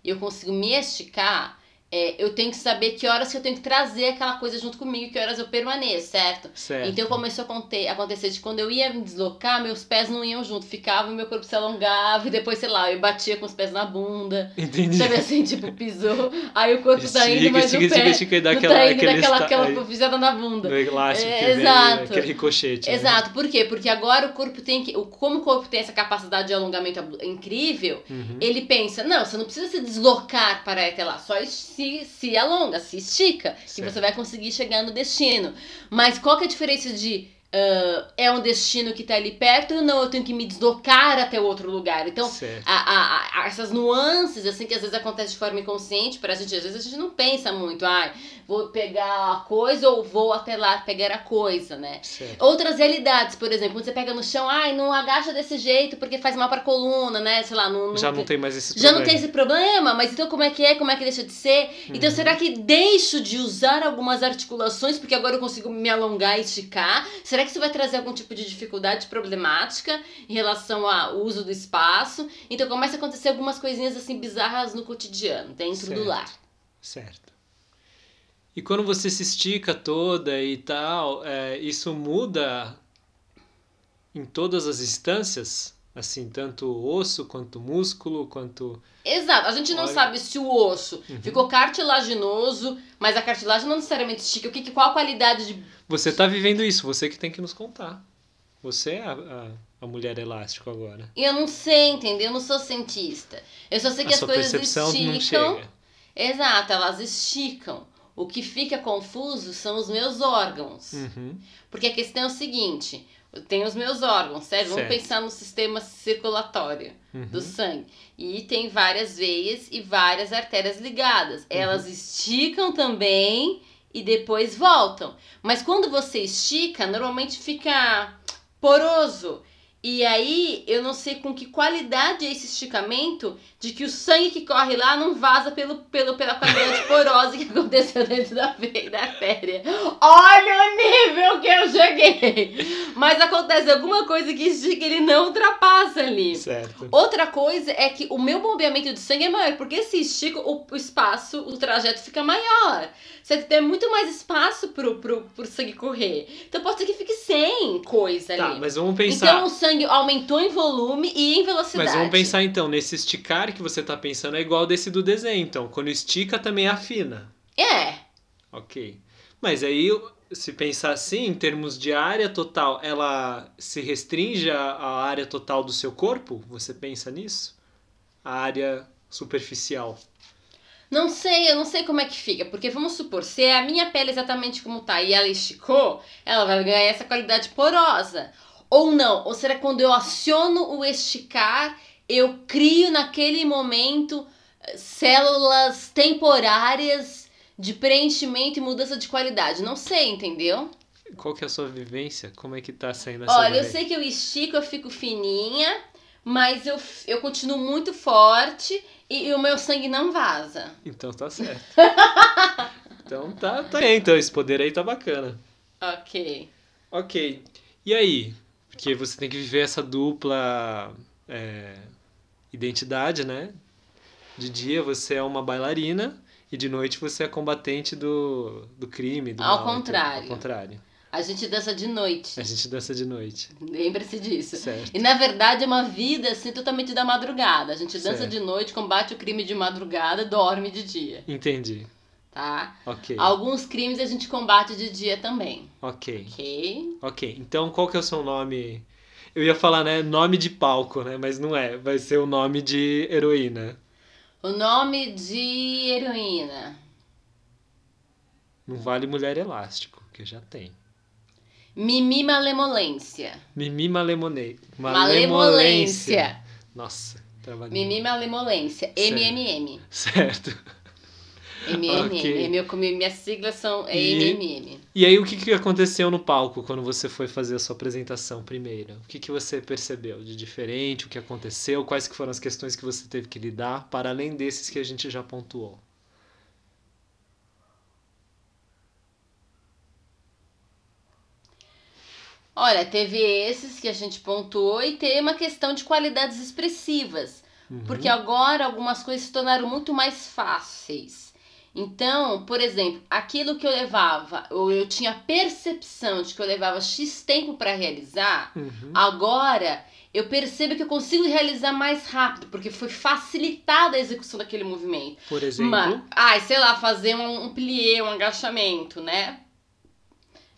e eu consigo me esticar, é, eu tenho que saber que horas que eu tenho que trazer aquela coisa junto comigo, que horas eu permaneço, certo? Certo. Então começou a aconte- acontecer de quando eu ia me deslocar, meus pés não iam junto, ficava e meu corpo se alongava, e depois, sei lá, eu batia com os pés na bunda. Entendi. Sabe assim, tipo, pisou, aí o corpo tá indo, Estica, mas estica, o pé estica, estica e não aquela, tá indo daquela aquela aí, pisada na bunda. do elástico É, que vem, exato. aquele ricochete. né? Exato, por quê? Porque agora o corpo tem que. Como o corpo tem essa capacidade de alongamento incrível, Uhum. ele pensa, não, você não precisa se deslocar para até lá, só se, se alonga, se estica, que Certo. você vai conseguir chegar no destino. Mas qual que é a diferença de ah, é um destino que tá ali perto ou não, eu tenho que me deslocar até outro lugar? Então, a- a- a- essas nuances, assim, que às vezes acontece de forma inconsciente pra gente, às vezes a gente não pensa muito, ai, vou pegar a coisa ou vou até lá pegar a coisa, né? certo. Outras realidades, por exemplo, quando você pega no chão, ai, não agacha desse jeito porque faz mal pra coluna, né? Sei lá, não. Já não tem mais esse já problema. não tem esse problema, mas então como é que é? Como é que deixa de ser? Então Uhum. será que deixo de usar algumas articulações porque agora eu consigo me alongar e esticar? Será que isso vai trazer algum tipo de dificuldade problemática em relação ao uso do espaço? Então começa a acontecer algumas coisinhas assim bizarras no cotidiano, dentro Certo. do lar. Certo. E quando você se estica toda e tal, é, isso muda em todas as instâncias? Assim, tanto osso, quanto músculo, quanto. Exato, a gente não Olha. sabe se o osso Uhum. ficou cartilaginoso, mas a cartilagem não necessariamente estica. O que, qual a qualidade de Você tá vivendo isso, você que tem que nos contar. Você é a, a, a mulher elástico agora. Eu não sei, entendeu? Eu não sou cientista. Eu só sei que a as coisas esticam. Exato, elas esticam. O que fica confuso são os meus órgãos. Uhum. Porque a questão é o seguinte: tenho os meus órgãos, certo? Vamos Certo. pensar no sistema circulatório Uhum. do sangue. E tem várias veias e várias artérias ligadas. Uhum. Elas esticam também e depois voltam. Mas quando você estica, normalmente fica poroso. E aí, eu não sei com que qualidade é esse esticamento de que o sangue que corre lá não vaza pelo, pelo, pela qualidade porosa que aconteceu dentro da veia da artéria. Olha o nível que eu cheguei! Mas acontece alguma coisa que estica, ele não ultrapassa ali. Certo. Outra coisa é que o meu bombeamento de sangue é maior, porque se estica, o, espaço, o trajeto fica maior. Você tem muito mais espaço pro, pro, pro sangue correr. Então pode ser que fique sem coisa ali. Tá, mas vamos pensar. Então o sangue aumentou em volume e em velocidade. Mas vamos pensar então, nesse esticar que você tá pensando é igual desse do desenho, então. Quando estica também afina. É. Ok. Mas aí, se pensar assim, em termos de área total, ela se restringe à à área total do seu corpo? Você pensa nisso? A área superficial. Não sei, eu não sei como é que fica, porque vamos supor, se é a minha pele exatamente como tá e ela esticou, ela vai ganhar essa qualidade porosa. Ou não, ou será que quando eu aciono o esticar, eu crio naquele momento eh, células temporárias de preenchimento e mudança de qualidade? Não sei, entendeu? Qual que é a sua vivência? Como é que tá saindo essa Olha, eu sei que eu estico, eu fico fininha, mas eu, eu continuo muito forte e, e o meu sangue não vaza. Então tá certo. então tá, tá então esse poder aí tá bacana. Ok. Ok. E aí? Porque você tem que viver essa dupla é, identidade, né? De dia você é uma bailarina e de noite você é combatente do, do crime. Do Ao mal, contrário. Ao contrário. A gente dança de noite. A gente dança de noite. Lembre-se disso. Certo. E na verdade é uma vida assim totalmente da madrugada. A gente dança Certo. de noite, combate o crime de madrugada, dorme de dia, Entendi. Tá? Ok. Alguns crimes a gente combate de dia também, Ok. ok? Ok. Então qual que é o seu nome? Eu ia falar, né? Nome de palco, né? Mas não é. Vai ser o nome de heroína. O nome de heroína. Não vale mulher elástico, que já tem. Mimi Malemolência. Mimi Malemone... Malemolência. Nossa, trabalhei. Mimi Malemolência. Certo. MMM. Certo. MMM. Ok. Meu, minhas siglas são é E- MMM. E aí, o que, que aconteceu no palco quando você foi fazer a sua apresentação primeiro? O que, que você percebeu de diferente? O que aconteceu? Quais que foram as questões que você teve que lidar, para além desses que a gente já pontuou? Olha, teve esses que a gente pontuou e tem uma questão de qualidades expressivas. Uhum. Porque agora algumas coisas se tornaram muito mais fáceis. Então, por exemplo, aquilo que eu levava, ou eu tinha percepção de que eu levava X tempo para realizar, Uhum. agora eu percebo que eu consigo realizar mais rápido, porque foi facilitada a execução daquele movimento. Por exemplo. Mas, ai, sei lá, fazer um, um plié, um agachamento, né?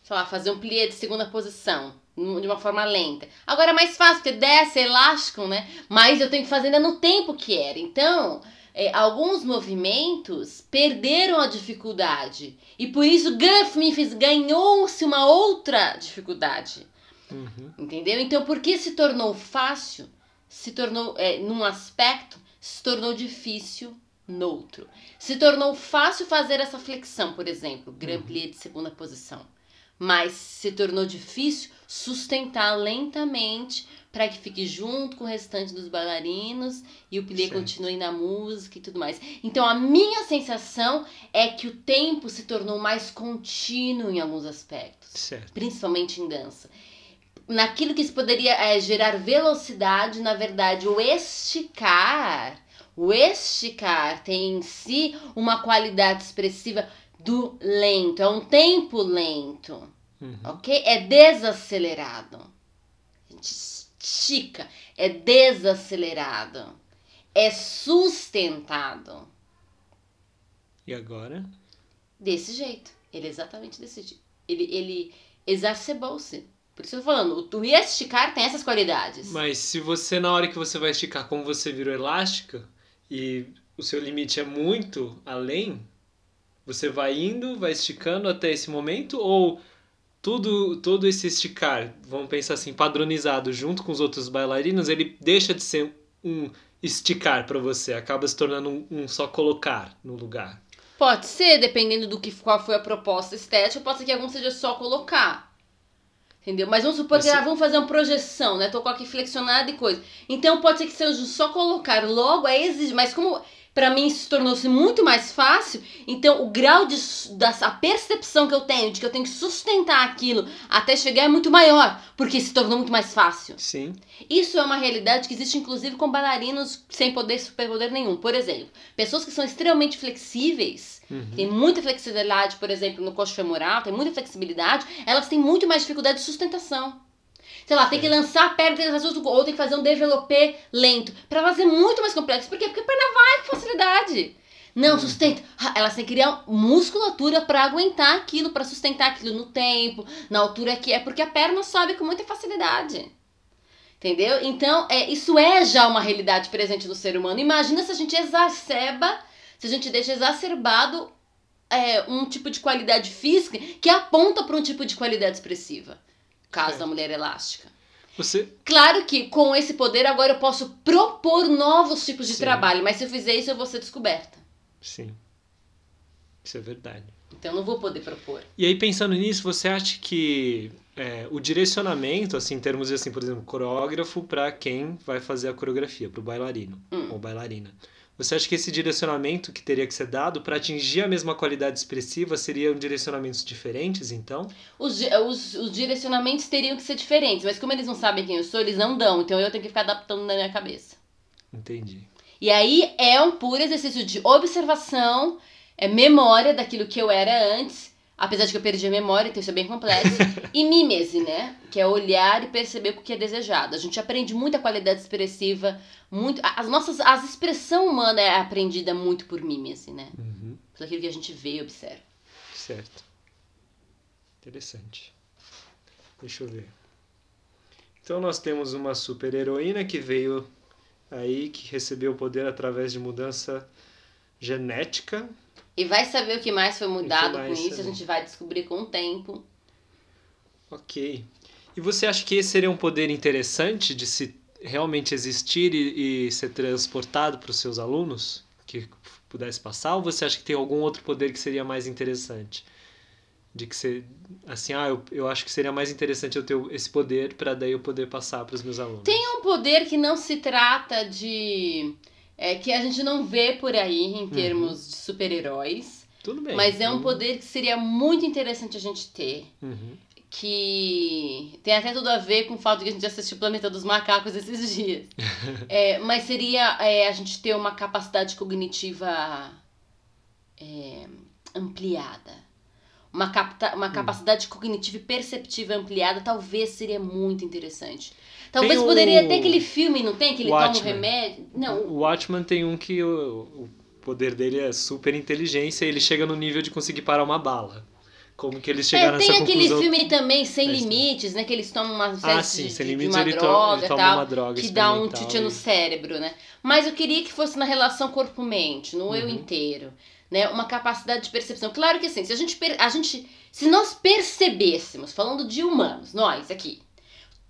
Sei lá, fazer um plié de segunda posição, de uma forma lenta. Agora é mais fácil, porque desce, é elástico, né? Mas eu tenho que fazer ainda no tempo que era. Então, é, alguns movimentos perderam a dificuldade. E por isso Guff Memphis ganhou-se uma outra dificuldade. Uhum. Entendeu? Então, porque se tornou fácil, se tornou, é, num aspecto, se tornou difícil no outro. Se tornou fácil fazer essa flexão, por exemplo, grand plié de segunda posição. Mas se tornou difícil sustentar lentamente para que fique junto com o restante dos bailarinos e o Certo. continue na música e tudo mais. Então, a minha sensação é que o tempo se tornou mais contínuo em alguns aspectos Certo. principalmente em dança. Naquilo que isso poderia é, gerar velocidade, na verdade, o esticar, o esticar tem em si uma qualidade expressiva do lento, é um tempo lento, Uhum. ok? É desacelerado. A gente estica, é desacelerado, é sustentado. E agora? Desse jeito. Ele é exatamente desse jeito. Ele, ele exacerbou-se. Por isso eu tô falando, o esticar tem essas qualidades. Mas se você, na hora que você vai esticar, como você virou elástica e o seu limite é muito além, você vai indo, vai esticando até esse momento ou tudo, todo esse esticar, vamos pensar assim, padronizado junto com os outros bailarinos, ele deixa de ser um esticar para você, acaba se tornando um, um só colocar no lugar. Pode ser, dependendo do que qual foi a proposta estética, pode ser que algum seja só colocar. Entendeu? Mas vamos supor que ah, vamos fazer uma projeção, né? Tô com aqui flexionado e coisa. Então pode ser que seja só colocar logo é exigir, mas como pra mim isso tornou-se muito mais fácil, então o grau de da a percepção que eu tenho de que eu tenho que sustentar aquilo até chegar é muito maior, porque se tornou muito mais fácil. Sim. Isso é uma realidade que existe inclusive com bailarinos sem poder superpoder nenhum. Por exemplo, pessoas que são extremamente flexíveis, Uhum. tem muita flexibilidade, por exemplo, no coxo femoral, tem muita flexibilidade, elas têm muito mais dificuldade de sustentação. Sei lá, tem que lançar a perna, tem que o- ou tem que fazer um developé lento. Pra elas é muito mais complexo. Por quê? Porque a perna vai com facilidade. Não, sustenta. Ah, Elas têm que criar musculatura pra aguentar aquilo, pra sustentar aquilo no tempo, na altura que é, porque a perna sobe com muita facilidade. Entendeu? Então, é, isso é já uma realidade presente no ser humano. Imagina se a gente exacerba, se a gente deixa exacerbado é, um tipo de qualidade física que aponta para um tipo de qualidade expressiva. Caso Certo. da mulher elástica. Você Claro que com esse poder agora eu posso propor novos tipos de Sim. trabalho, mas se eu fizer isso eu vou ser descoberta. Sim. Isso é verdade. Então eu não vou poder propor. E aí, pensando nisso, você acha que é, o direcionamento, assim, em termos de, assim, por exemplo, coreógrafo para quem vai fazer a coreografia, para o bailarino Hum. ou bailarina. Você acha que esse direcionamento que teria que ser dado para atingir a mesma qualidade expressiva seriam direcionamentos diferentes, então? Os, os, os direcionamentos teriam que ser diferentes, mas como eles não sabem quem eu sou, eles não dão. Então eu tenho que ficar adaptando na minha cabeça. Entendi. E aí é um puro exercício de observação, é memória daquilo que eu era antes, apesar de que eu perdi a memória, então isso é bem complexo, e mímese, né? Que é olhar e perceber o que é desejado. A gente aprende muita qualidade expressiva, muito. As nossas. A expressão humana é aprendida muito por mímese, né? Uhum. Por aquilo que a gente vê e observa. Certo. Interessante. Deixa eu ver. Então nós temos uma super heroína que veio aí, que recebeu o poder através de mudança genética. E vai saber o que mais foi mudado mais com isso, a também. gente vai descobrir com o tempo. Ok. E você acha que esse seria um poder interessante de se realmente existir e, e ser transportado para os seus alunos? Que pudesse passar? Ou você acha que tem algum outro poder que seria mais interessante? De que você, assim, ah, eu, eu acho que seria mais interessante eu ter esse poder para daí eu poder passar para os meus alunos. Tem um poder que não se trata de. É, que a gente não vê por aí em termos de super-heróis. Tudo bem. Mas é um Hum, poder que seria muito interessante a gente ter. uhum. Que tem até tudo a ver com o fato de que a gente assistiu Planeta dos Macacos esses dias. É, mas seria é, a gente ter uma capacidade cognitiva é, ampliada. Uma, capta, uma capacidade cognitiva e perceptiva ampliada talvez seria muito interessante. Talvez Tem o- poderia ter aquele filme, não tem? Que ele toma um Watchmen. remédio. Não, O Watchman tem um que o, o poder dele é super inteligência e ele chega no nível de conseguir parar uma bala. Como que eles É, chegaram tem nessa aquele conclusão? filme também, Sem história. Limites, né? Que eles tomam uma Ah, sim, de, Sem de- de Limites uma ele, droga ele toma tal, uma droga que dá um tchutchu no cérebro, né? Mas eu queria que fosse na relação corpo-mente, no Uhum. eu inteiro, né? Uma capacidade de percepção. Claro que assim, se a gente, a gente se nós percebêssemos, falando de humanos, nós aqui,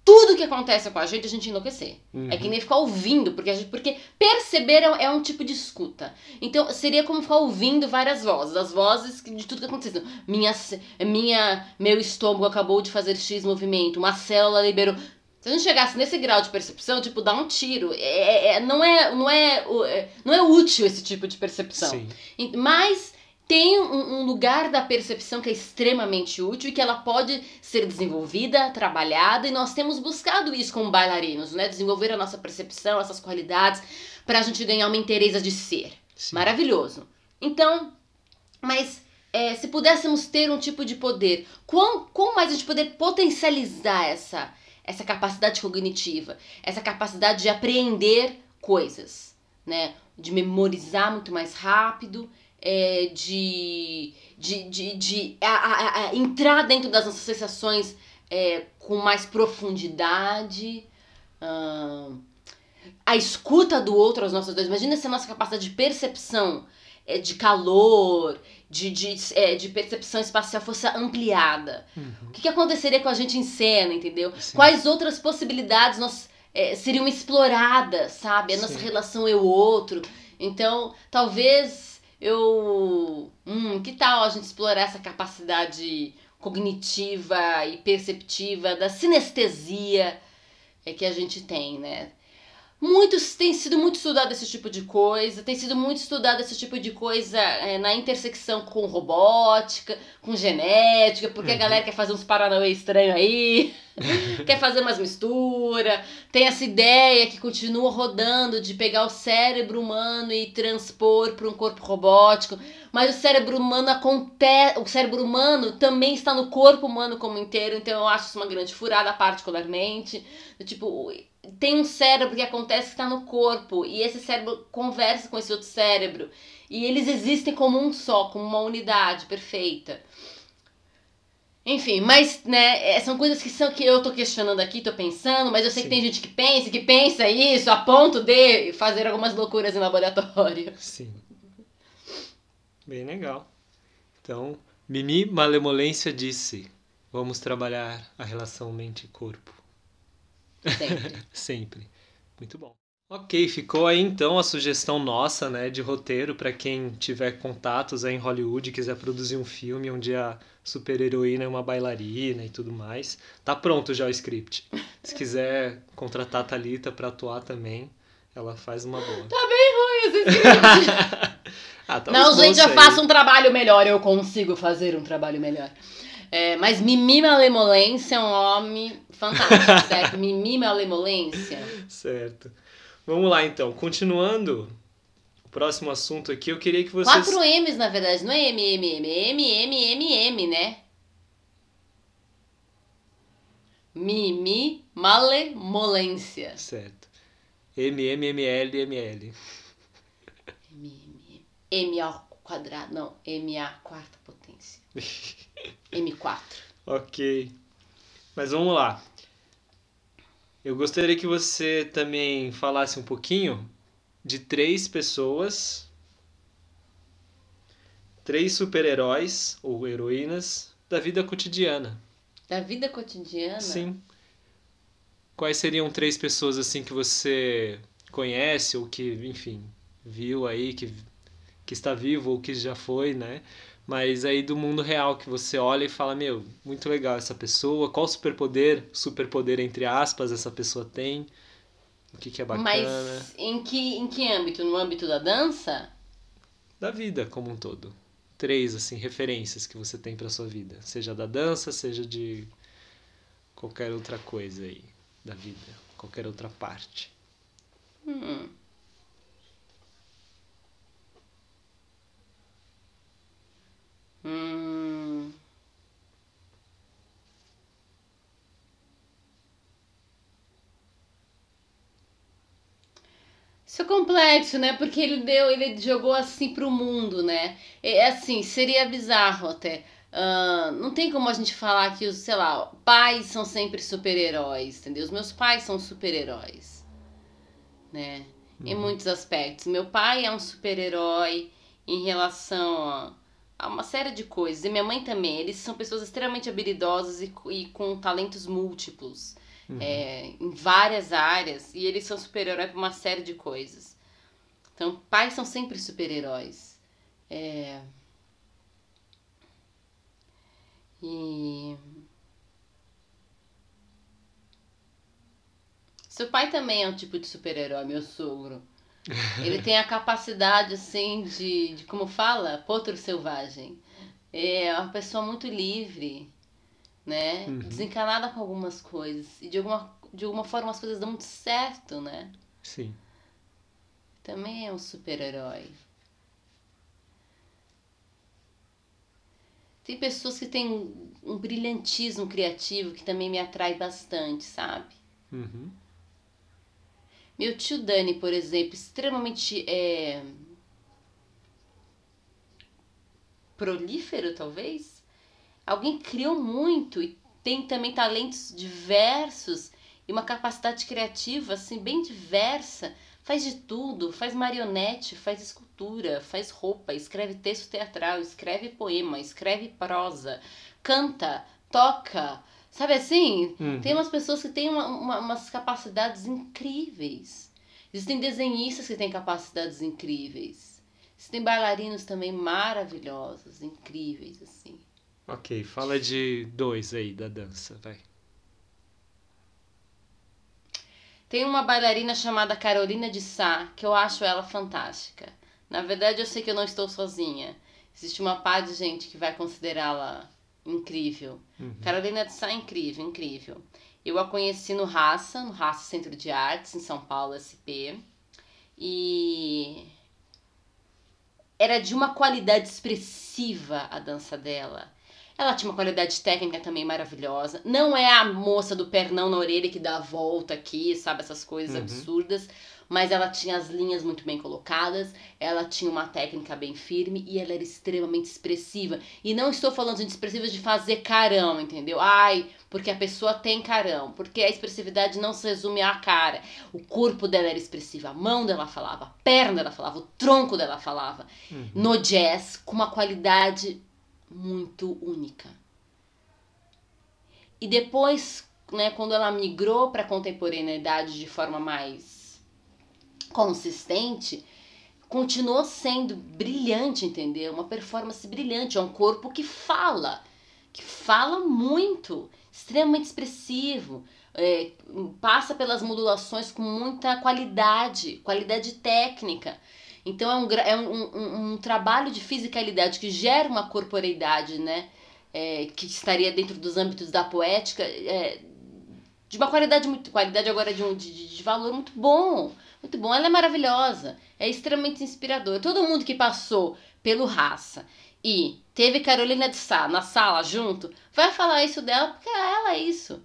tudo que acontece com a gente, a gente enlouquecer. Uhum. É que nem ficar ouvindo, porque, a gente, porque perceber é, é um tipo de escuta. Então, seria como ficar ouvindo várias vozes. As vozes de tudo que aconteceu. Minha, minha, meu estômago acabou de fazer X movimento, uma célula liberou. Se a gente chegasse nesse grau de percepção, tipo, dá um tiro. É, é- não, é, não, é, é- não é útil esse tipo de percepção. Sim. Mas tem um, um lugar da percepção que é extremamente útil e que ela pode ser desenvolvida, trabalhada, e nós temos buscado isso como bailarinos, né? Desenvolver a nossa percepção, essas qualidades, pra gente ganhar uma inteireza de ser. sim. Maravilhoso. Então, mas é, se pudéssemos ter um tipo de poder, quão, quão mais a gente poder potencializar essa, essa capacidade cognitiva, essa capacidade de apreender coisas, né? De memorizar muito mais rápido, é, de, de, de, de a- a- a- entrar dentro das nossas sensações é, com mais profundidade. ahn, a escuta do outro aos nossos dois. Imagina se a nossa capacidade de percepção, é, de calor, de, de, é, de percepção espacial fosse ampliada. Uhum. O que, que aconteceria com a gente em cena, entendeu? Sim. Quais outras possibilidades nós, é, seriam exploradas, sabe? A nossa Sim. relação eu-outro. Então, talvez eu. Hum, que tal a gente explorar essa capacidade cognitiva e perceptiva da sinestesia é, que a gente tem, né? Muitos tem sido muito estudado esse tipo de coisa, tem sido muito estudado esse tipo de coisa é, na intersecção com robótica, com genética, porque a Uhum. galera quer fazer uns paranauê estranho aí, quer fazer umas mistura, tem essa ideia que continua rodando de pegar o cérebro humano e transpor para um corpo robótico, mas o cérebro humano acontece, o cérebro humano também está no corpo humano como inteiro, então eu acho isso uma grande furada particularmente, do tipo tem um cérebro que acontece que está no corpo e esse cérebro conversa com esse outro cérebro e eles existem como um só, como uma unidade perfeita. Enfim, mas, né, é, são coisas que são que eu tô questionando aqui, tô pensando, mas eu sei Sim. que tem gente que pensa, que pensa isso a ponto de fazer algumas loucuras em laboratório. Sim. Bem legal. Então, Mimi Malemolência disse: vamos trabalhar a relação mente-corpo. Sempre. Sempre. Muito bom. Ok, ficou aí então a sugestão nossa, né, de roteiro para quem tiver contatos aí em Hollywood e quiser produzir um filme onde a super-heroína é uma bailarina e tudo mais. Tá pronto já o script. Se quiser contratar a Thalita para atuar também, ela faz uma boa. ah, tá Não, gente, eu faço um trabalho melhor, eu consigo fazer um trabalho melhor. É, mas Mimi Malemolência é um homem fantástico, certo? Mimi Malemolência. Certo. Vamos lá então, continuando o próximo assunto aqui, eu queria que vocês Quatro M's, na verdade, não é M, M, M, M, M, M, M, né? Mimi Malemolência. Certo. MMML ML. M, M, M ao quadrado, não, M a quarta potência. M4. Ok. Mas vamos lá. Eu gostaria que você também falasse um pouquinho de três pessoas, três super-heróis ou heroínas da vida cotidiana. Da vida cotidiana? Sim. Quais seriam três pessoas assim que você conhece ou que, enfim, viu aí, que, que está vivo ou que já foi, né? Mas aí do mundo real que você olha e fala, meu, muito legal essa pessoa, qual superpoder, superpoder entre aspas, essa pessoa tem? O que, que é bacana? Mas em que, em que âmbito? No âmbito da dança? Da vida como um todo. Três, assim, referências que você tem pra sua vida. Seja da dança, seja de qualquer outra coisa aí da vida. Qualquer outra parte. Hum. Hum. Isso é complexo, né? Porque ele deu, ele jogou assim pro mundo, né? É, é assim, seria bizarro até. Uh, não tem como a gente falar que os, sei lá, pais são sempre super-heróis, entendeu? Os meus pais são super-heróis, né? Uhum. Em muitos aspectos. Meu pai é um super-herói em relação a, uma série de coisas. E minha mãe também. Eles são pessoas extremamente habilidosas e, e com talentos múltiplos Uhum. é, em várias áreas e eles são super-heróis para uma série de coisas. Então, pais são sempre super-heróis. É... E. Seu pai também é um tipo de super-herói, meu sogro. Ele tem a capacidade, assim, de, de como fala? Potro selvagem. É uma pessoa muito livre, né? Uhum. Desencanada com algumas coisas. E de alguma, de alguma forma as coisas dão muito certo, né? Sim. Também é um super-herói. Tem pessoas que têm um brilhantismo criativo que também me atrai bastante, sabe? Uhum. Meu tio Dani, por exemplo, extremamente é, prolífero, talvez. Alguém criou muito e tem também talentos diversos e uma capacidade criativa assim bem diversa. Faz de tudo, faz marionete, faz escultura, faz roupa, escreve texto teatral, escreve poema, escreve prosa, canta, toca. Sabe assim? Uhum. Tem umas pessoas que têm uma, uma- umas capacidades incríveis. Existem desenhistas que têm capacidades incríveis. Existem bailarinos também maravilhosos, incríveis, assim. Ok, fala de dois aí da dança, vai. Tem uma bailarina chamada Carolina de Sá, que eu acho ela fantástica. Na verdade, eu sei que eu não estou sozinha. Existe uma par de gente que vai considerá-la incrível. Uhum. Carolina de Sá é incrível, incrível. Eu a conheci no Raça, no Raça Centro de Artes, em São Paulo, SP. E era de uma qualidade expressiva a dança dela. Ela tinha uma qualidade técnica também maravilhosa. Não é a moça do pernão na orelha que dá a volta aqui, sabe? Essas coisas Uhum. absurdas. Mas ela tinha as linhas muito bem colocadas, ela tinha uma técnica bem firme e ela era extremamente expressiva. E não estou falando de expressiva de fazer carão, entendeu? Ai, porque a pessoa tem carão. Porque a expressividade não se resume à cara. O corpo dela era expressivo, a mão dela falava, a perna dela falava, o tronco dela falava. Uhum. No jazz, com uma qualidade muito única. E depois, né, quando ela migrou para a contemporaneidade de forma mais consistente, continuou sendo brilhante, entendeu? Uma performance brilhante, é um corpo que fala, que fala muito, extremamente expressivo, é, passa pelas modulações com muita qualidade, qualidade técnica. Então é um, é um, um, um trabalho de fisicalidade que gera uma corporeidade, né? É, que estaria dentro dos âmbitos da poética, é, de uma qualidade muito. Qualidade agora de um de- de valor muito bom. Muito bom. Ela é maravilhosa. É extremamente inspiradora. Todo mundo que passou pelo raça e teve Carolina de Sá na sala junto, vai falar isso dela porque ela é isso.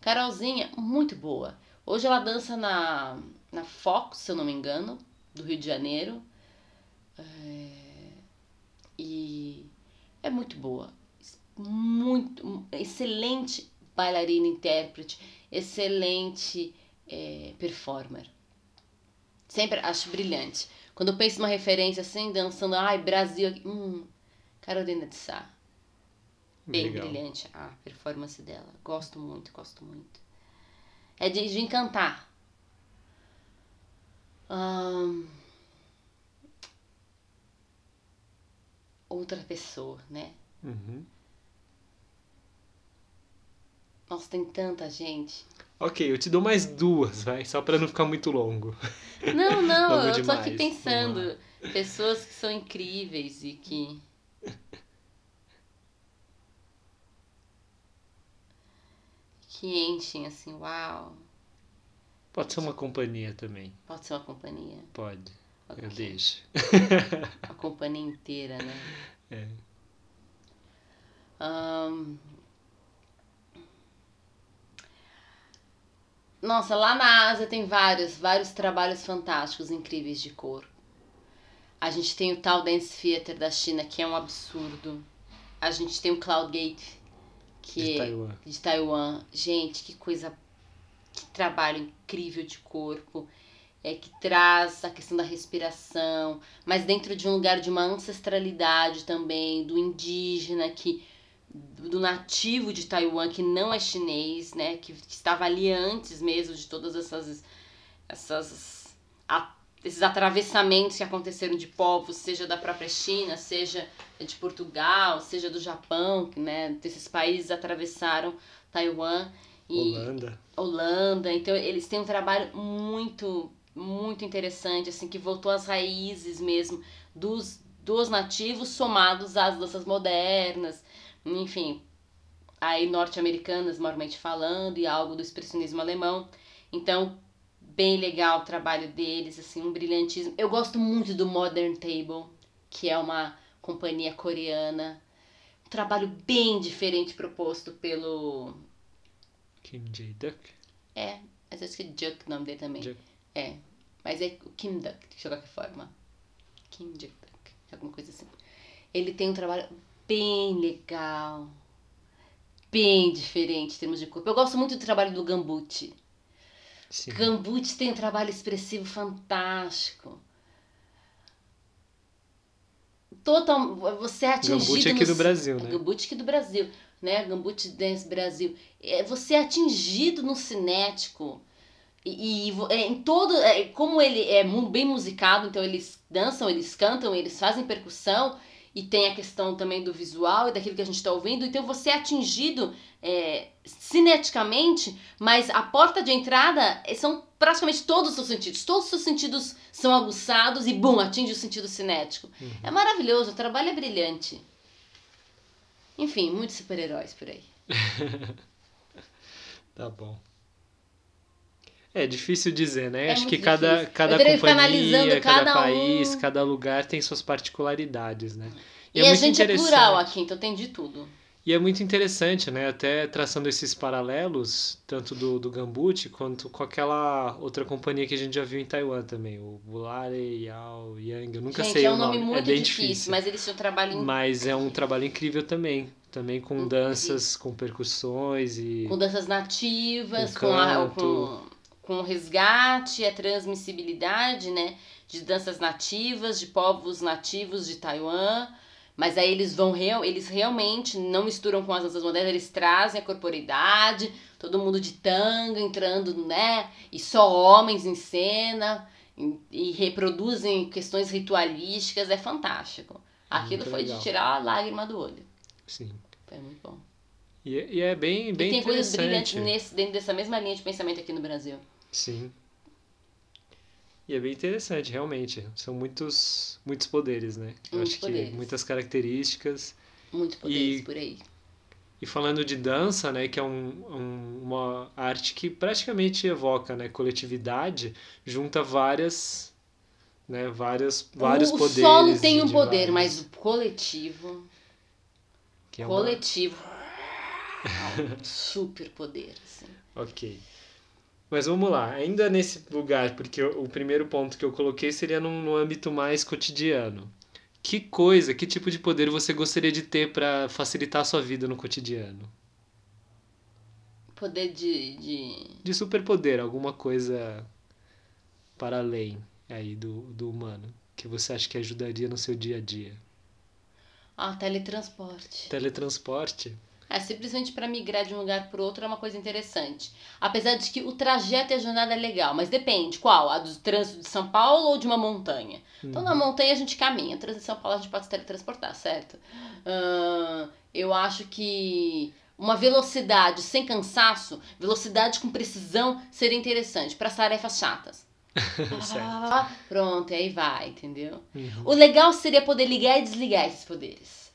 Carolzinha, muito boa. Hoje ela dança na, na Fox, se eu não me engano, do Rio de Janeiro. É, e é muito boa. Muito, excelente bailarina, intérprete, excelente é, performer. Sempre acho brilhante. Quando eu penso numa referência assim, dançando, ai, Brasil, aqui, hum, Carolina de Sá. Bem Legal. brilhante a performance dela. Gosto muito, gosto muito. É de, de encantar. Outra pessoa, né? Uhum. Nossa, tem tanta gente. Ok, eu te dou mais duas, vai, só pra não ficar muito longo. Não, não, Longo eu tô demais. aqui Vamos pensando. Pessoas que são incríveis e que. que enchem assim, uau. Pode ser uma companhia também, Pode ser uma companhia. pode. Eu Ok. deixo. A companhia inteira, né? É. Ahn, Nossa, lá na Ásia tem vários, vários trabalhos fantásticos, incríveis de cor. A gente tem o tal Dance Theater da China, que é um absurdo. A gente tem o Cloud Gate, que De é Taiwan. de Taiwan. Gente, que coisa, que trabalho incrível de corpo. É que traz a questão da respiração, mas dentro de um lugar de uma ancestralidade também, do indígena, que do nativo de Taiwan, que não é chinês, né? Que, que estava ali antes mesmo de todas essas, essas a- esses atravessamentos que aconteceram de povos, seja da própria China, seja de Portugal, seja do Japão, né? Desses países atravessaram Taiwan e Holanda. Holanda. Então eles têm um trabalho muito, muito interessante, assim, que voltou às raízes mesmo dos, dos nativos somados às danças modernas, enfim, aí norte-americanas, maiormente falando, e algo do expressionismo alemão. Então, bem legal o trabalho deles, assim, um brilhantismo. Eu gosto muito do Modern Table, que é uma companhia coreana. Um trabalho bem diferente proposto pelo Kim Jae-duck. é, mas acho que é Juk o nome dele também. Juk. É, mas é o Kim Duck, de qualquer forma. Kim Juk Duck, alguma coisa assim. Ele tem um trabalho bem legal, bem diferente em termos de corpo. Eu gosto muito do trabalho do Gambuti. Sim. Gambuti tem um trabalho expressivo fantástico. Total, você é atingido Gambuti aqui no- do Brasil, né? Gambuti aqui do Brasil, né? Gambuti Dance Brasil. É, você é atingido no cinético. E, e é, em todo. é, como ele é bem musicado, então eles dançam, eles cantam, eles fazem percussão. E tem a questão também do visual e daquilo que a gente está ouvindo. Então você é atingido é, cineticamente, mas a porta de entrada é- são praticamente todos os seus sentidos. Todos os seus sentidos são aguçados e, bum, atinge o sentido cinético. É maravilhoso, o trabalho é brilhante. Enfim, muitos super-heróis por aí. Tá bom. É difícil dizer, né? É Acho que cada, difícil. cada companhia, cada, cada um. país, cada lugar tem suas particularidades, né? E, é a gente é plural aqui, então tem de tudo. E é muito interessante, né? Até traçando esses paralelos, tanto do, do Gambuti quanto com aquela outra companhia que a gente já viu em Taiwan também, o Bulare Yao Yang. Eu nunca gente, sei é o um nome nome, muito é bem difícil, difícil. mas eles tinham um trabalho Mas é um trabalho incrível também. Também com Incrível. danças, com percussões e. com danças nativas, Com com, a, canto. com, com o resgate, a transmissibilidade, né? De danças nativas, de povos nativos de Taiwan. Mas aí eles vão real, eles realmente não misturam com as danças modernas, eles trazem a corporeidade, todo mundo de tanga entrando, né? E só homens em cena e, e reproduzem questões ritualísticas, é fantástico. Aquilo Muito foi legal. de tirar a lágrima do olho. Sim. Foi muito bom. E, é- e é bem, bem e tem coisas brilhantes nesse, dentro dessa mesma linha de pensamento aqui no Brasil. Sim. E é bem interessante, realmente. São muitos, muitos poderes, né? Eu Muitos acho que poderes. muitas características. Muitos poderes E- por aí. E falando de dança, né, que é um, um- uma arte que praticamente evoca, né, coletividade, junta várias, né, várias, vários o, poderes. O solo tem um de poder, vários- mas o coletivo. que é uma- coletivo. é um super poder, assim. Ok. Mas vamos lá, ainda nesse lugar, porque o primeiro ponto que eu coloquei seria num, no âmbito mais cotidiano. Que coisa, que tipo de poder você gostaria de ter para facilitar a sua vida no cotidiano? Poder de. de... De superpoder, alguma coisa para além aí do, do humano, que você acha que ajudaria no seu dia a dia? Ah, teletransporte. Teletransporte? É, simplesmente para migrar de um lugar para outro é uma coisa interessante. Apesar de que o trajeto e a jornada é legal, mas depende, qual? A do trânsito de São Paulo ou de uma montanha? Então na montanha a gente caminha, trânsito de São Paulo a gente pode se teletransportar, certo? Ahn, eu acho que uma velocidade sem cansaço, velocidade com precisão seria interessante para tarefas chatas. certo. Ah, pronto, e aí vai, entendeu? Uhum. O legal seria poder ligar e desligar esses poderes.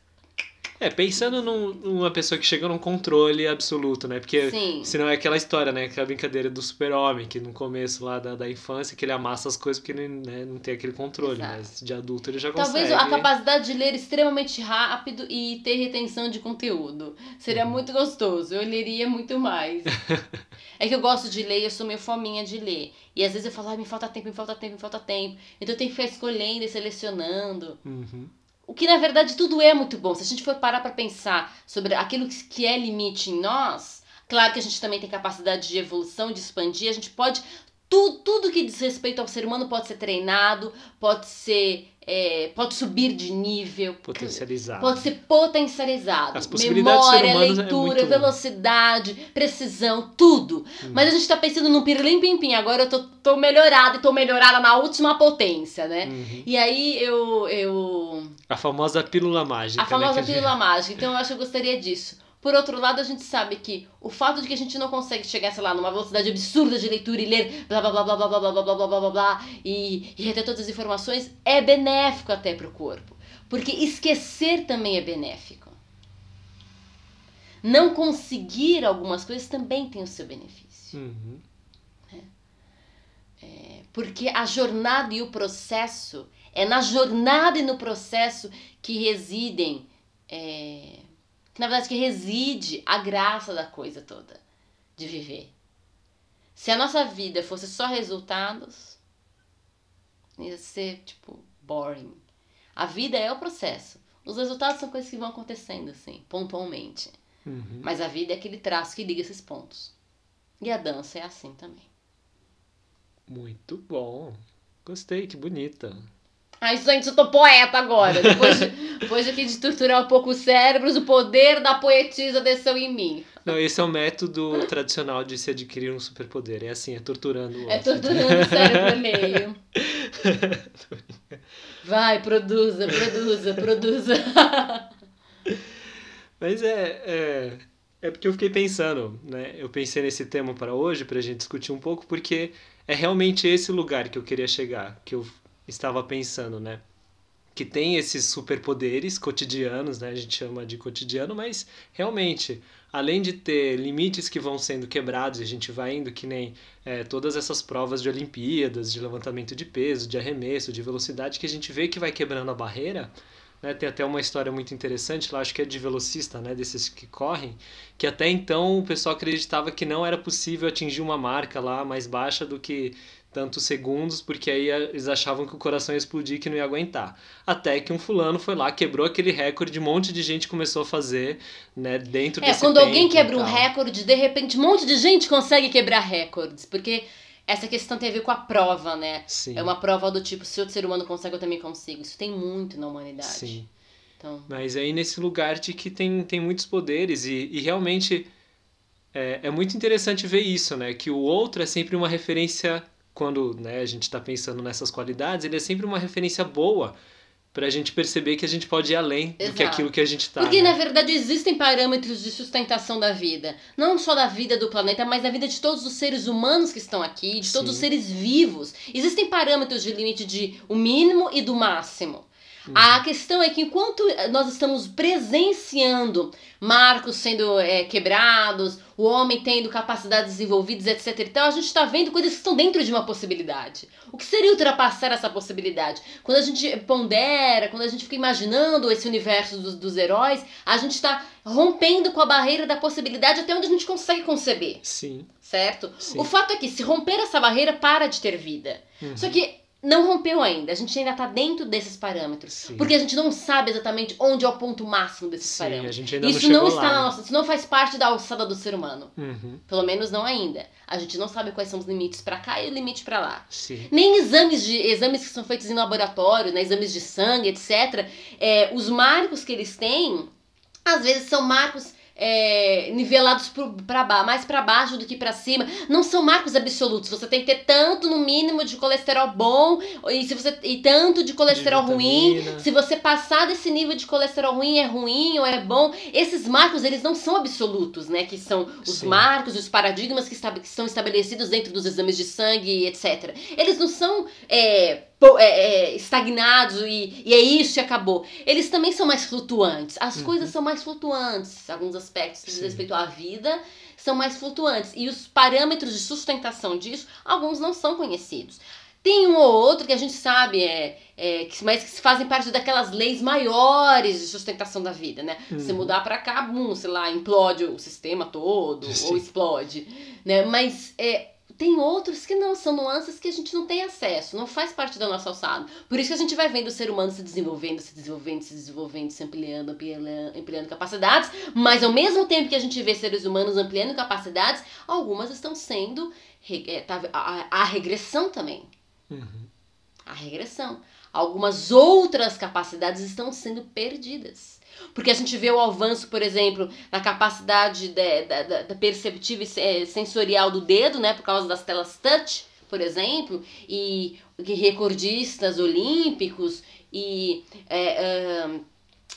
É, pensando num- numa pessoa que chega num controle absoluto, né? Porque Sim. senão é aquela história, né? Aquela brincadeira do super-homem, que no começo lá da, da infância, que ele amassa as coisas porque ele né, não tem aquele controle, Exato. mas de adulto ele já Talvez consegue. a capacidade de ler extremamente rápido e ter retenção de conteúdo. Seria Uhum. muito gostoso. Eu leria muito mais. é que eu gosto de ler e eu sou meio fominha de ler. E às vezes eu falo, ai, me falta tempo, me falta tempo, me falta tempo. Então eu tenho que ficar escolhendo e selecionando. Uhum. O que na verdade tudo é muito bom. Se a gente for parar pra pensar sobre aquilo que- é limite em nós, claro que a gente também tem capacidade de evolução, de expandir, a gente pode. Tu, tudo que diz respeito ao ser humano pode ser treinado, pode ser. É, pode subir de nível. Potencializado. Pode ser potencializado. As possibilidades Memória, é leitura, muito- velocidade, precisão, tudo. Hum. Mas a gente tá pensando num pirlim pim pim. Agora eu tô, tô melhorada e tô melhorada na última potência, né? Uhum. E aí eu, eu A famosa pílula mágica. a famosa né, pílula mágica. Então eu acho que eu gostaria disso. Por outro lado, a gente sabe que o fato de que a gente não consegue chegar, sei lá, numa velocidade absurda de leitura e ler blá blá blá blá blá blá blá blá blá blá blá blá e, e reter todas as informações é benéfico até pro corpo. Porque esquecer também é benéfico. Não conseguir algumas coisas também tem o seu benefício. Uhum. Porque a jornada e o processo, é na jornada e no processo que residem, é, na verdade que reside a graça da coisa toda, de viver. Se a nossa vida fosse só resultados, ia ser, tipo, boring. A vida é o processo. Os resultados são coisas que vão acontecendo, assim, pontualmente. Uhum. Mas a vida é aquele traço que liga esses pontos. E a dança é assim também. Muito bom. Gostei, que bonita. Ai, gente, eu tô poeta agora. Depois de, depois aqui de torturar um pouco os cérebros, o poder da poetisa desceu em mim. Não, esse é o método tradicional de se adquirir um superpoder. É assim, é torturando o É outro. torturando o cérebro alheio. Vai, produza, produza, produza. Mas é, é, é porque eu fiquei pensando, né? Eu pensei nesse tema para hoje, para a gente discutir um pouco, porque é realmente esse lugar que eu queria chegar, que eu estava pensando, né? Que tem esses superpoderes cotidianos, né? A gente chama de cotidiano, mas realmente, além de ter limites que vão sendo quebrados a gente vai indo, que nem é, todas essas provas de Olimpíadas, de levantamento de peso, de arremesso, de velocidade, que a gente vê que vai quebrando a barreira, né? Tem até uma história muito interessante lá, acho que é de velocista, né? Desses que correm, que até então o pessoal acreditava que não era possível atingir uma marca lá mais baixa do que tantos segundos, porque aí eles achavam que o coração ia explodir que não ia aguentar. Até que um fulano foi lá, quebrou aquele recorde, um monte de gente começou a fazer, né, dentro É, desse quando alguém quebra um recorde, de repente um monte de gente consegue quebrar recordes. Porque essa questão tem a ver com a prova, né? Sim, É uma prova do tipo, se outro ser humano consegue, eu também consigo. Isso tem muito na humanidade. sim. Então, Mas aí nesse lugar de que tem, tem muitos poderes e, e realmente é, é muito interessante ver isso, né? Que o outro é sempre uma referência, quando né, a gente está pensando nessas qualidades, ele é sempre uma referência boa pra gente perceber que a gente pode ir além do que Exato. aquilo que a gente tá. Porque, né? na verdade, existem parâmetros de sustentação da vida. Não só da vida do planeta, mas da vida de todos os seres humanos que estão aqui, de todos os seres vivos. Existem parâmetros de limite de o mínimo e do máximo. Uhum. A questão é que enquanto nós estamos presenciando marcos sendo é, quebrados, o homem tendo capacidades desenvolvidas, etc e tal, a gente está vendo coisas que estão dentro de uma possibilidade. O que seria ultrapassar essa possibilidade? Quando a gente pondera, quando a gente fica imaginando esse universo dos, dos heróis, a gente está rompendo com a barreira da possibilidade até onde a gente consegue conceber, Sim, certo? Sim. O fato é que se romper essa barreira, para de ter vida. Uhum. Só que não rompeu ainda, a gente ainda está dentro desses parâmetros. sim. Porque a gente não sabe exatamente onde é o ponto máximo desses Sim, parâmetros. a gente ainda Isso não não, está lá. na né? nossa, isso não faz parte da alçada do ser humano. Uhum, Pelo menos não ainda. A gente não sabe quais são os limites para cá e o limite para lá. sim. Nem exames de exames que são feitos em laboratório, né, exames de sangue, etc. É, os marcos que eles têm, às vezes são marcos é, nivelados para baixo, mais para baixo do que para cima. Não são marcos absolutos. Você tem que ter tanto no mínimo de colesterol bom e se você e tanto de colesterol De ruim. Se você passar desse nível de colesterol ruim é ruim ou é bom. Esses marcos eles não são absolutos, né? Que são os Sim. marcos, os paradigmas que, esta- que são estabelecidos dentro dos exames de sangue, etc. Eles não são é, é, é, estagnados e, e é isso e acabou. Eles também são mais flutuantes. As uhum. coisas são mais flutuantes. Alguns aspectos que diz respeito à vida são mais flutuantes. E os parâmetros de sustentação disso, alguns não são conhecidos. Tem um ou outro que a gente sabe, é, é, que, mas que fazem parte daquelas leis maiores de sustentação da vida, né? Uhum. Se mudar para cá, bum, sei lá, implode o sistema todo, Sim. ou explode, né? Mas é, tem outros que não, são nuances que a gente não tem acesso, não faz parte da nossa alçada. Por isso que a gente vai vendo o ser humano se desenvolvendo, se desenvolvendo, se desenvolvendo, se ampliando, ampliando, ampliando capacidades, mas ao mesmo tempo que a gente vê seres humanos ampliando capacidades, algumas estão sendo é, tá, a, a regressão também. Uhum. A regressão. Algumas outras capacidades estão sendo perdidas. Porque a gente vê o avanço, por exemplo, na capacidade da, da, da perceptiva e sensorial do dedo, né? Por causa das telas touch, por exemplo, e recordistas olímpicos e é,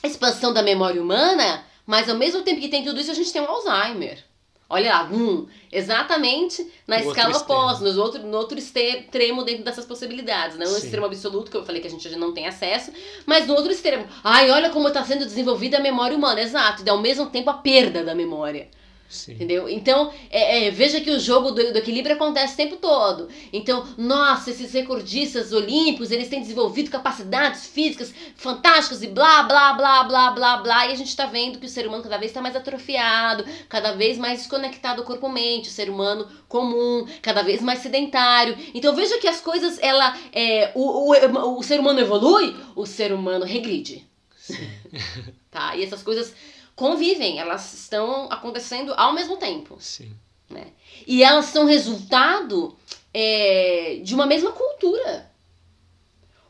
expansão da memória humana, mas ao mesmo tempo que tem tudo isso, a gente tem o Alzheimer. Olha lá, hum, exatamente na no escala oposta, no outro, no outro extremo dentro dessas possibilidades. Não né? no extremo absoluto, que eu falei que a gente já não tem acesso, mas no outro extremo. Ai, olha como está sendo desenvolvida a memória humana, exato, e ao mesmo tempo a perda da memória. Sim. Entendeu? Então, é, é, veja que o jogo do, do, equilíbrio acontece o tempo todo. Então, nossa, esses recordistas olímpicos, eles têm desenvolvido capacidades físicas fantásticas e blá, blá, blá, blá, blá, blá. E a gente está vendo que o ser humano cada vez está mais atrofiado, cada vez mais desconectado do corpo-mente, o ser humano comum, cada vez mais sedentário. Então, veja que as coisas, ela, é, o, o, o ser humano evolui, o ser humano regride. Sim. tá? E essas coisas convivem, elas estão acontecendo ao mesmo tempo. Sim. Né? E elas são resultado é, de uma mesma cultura.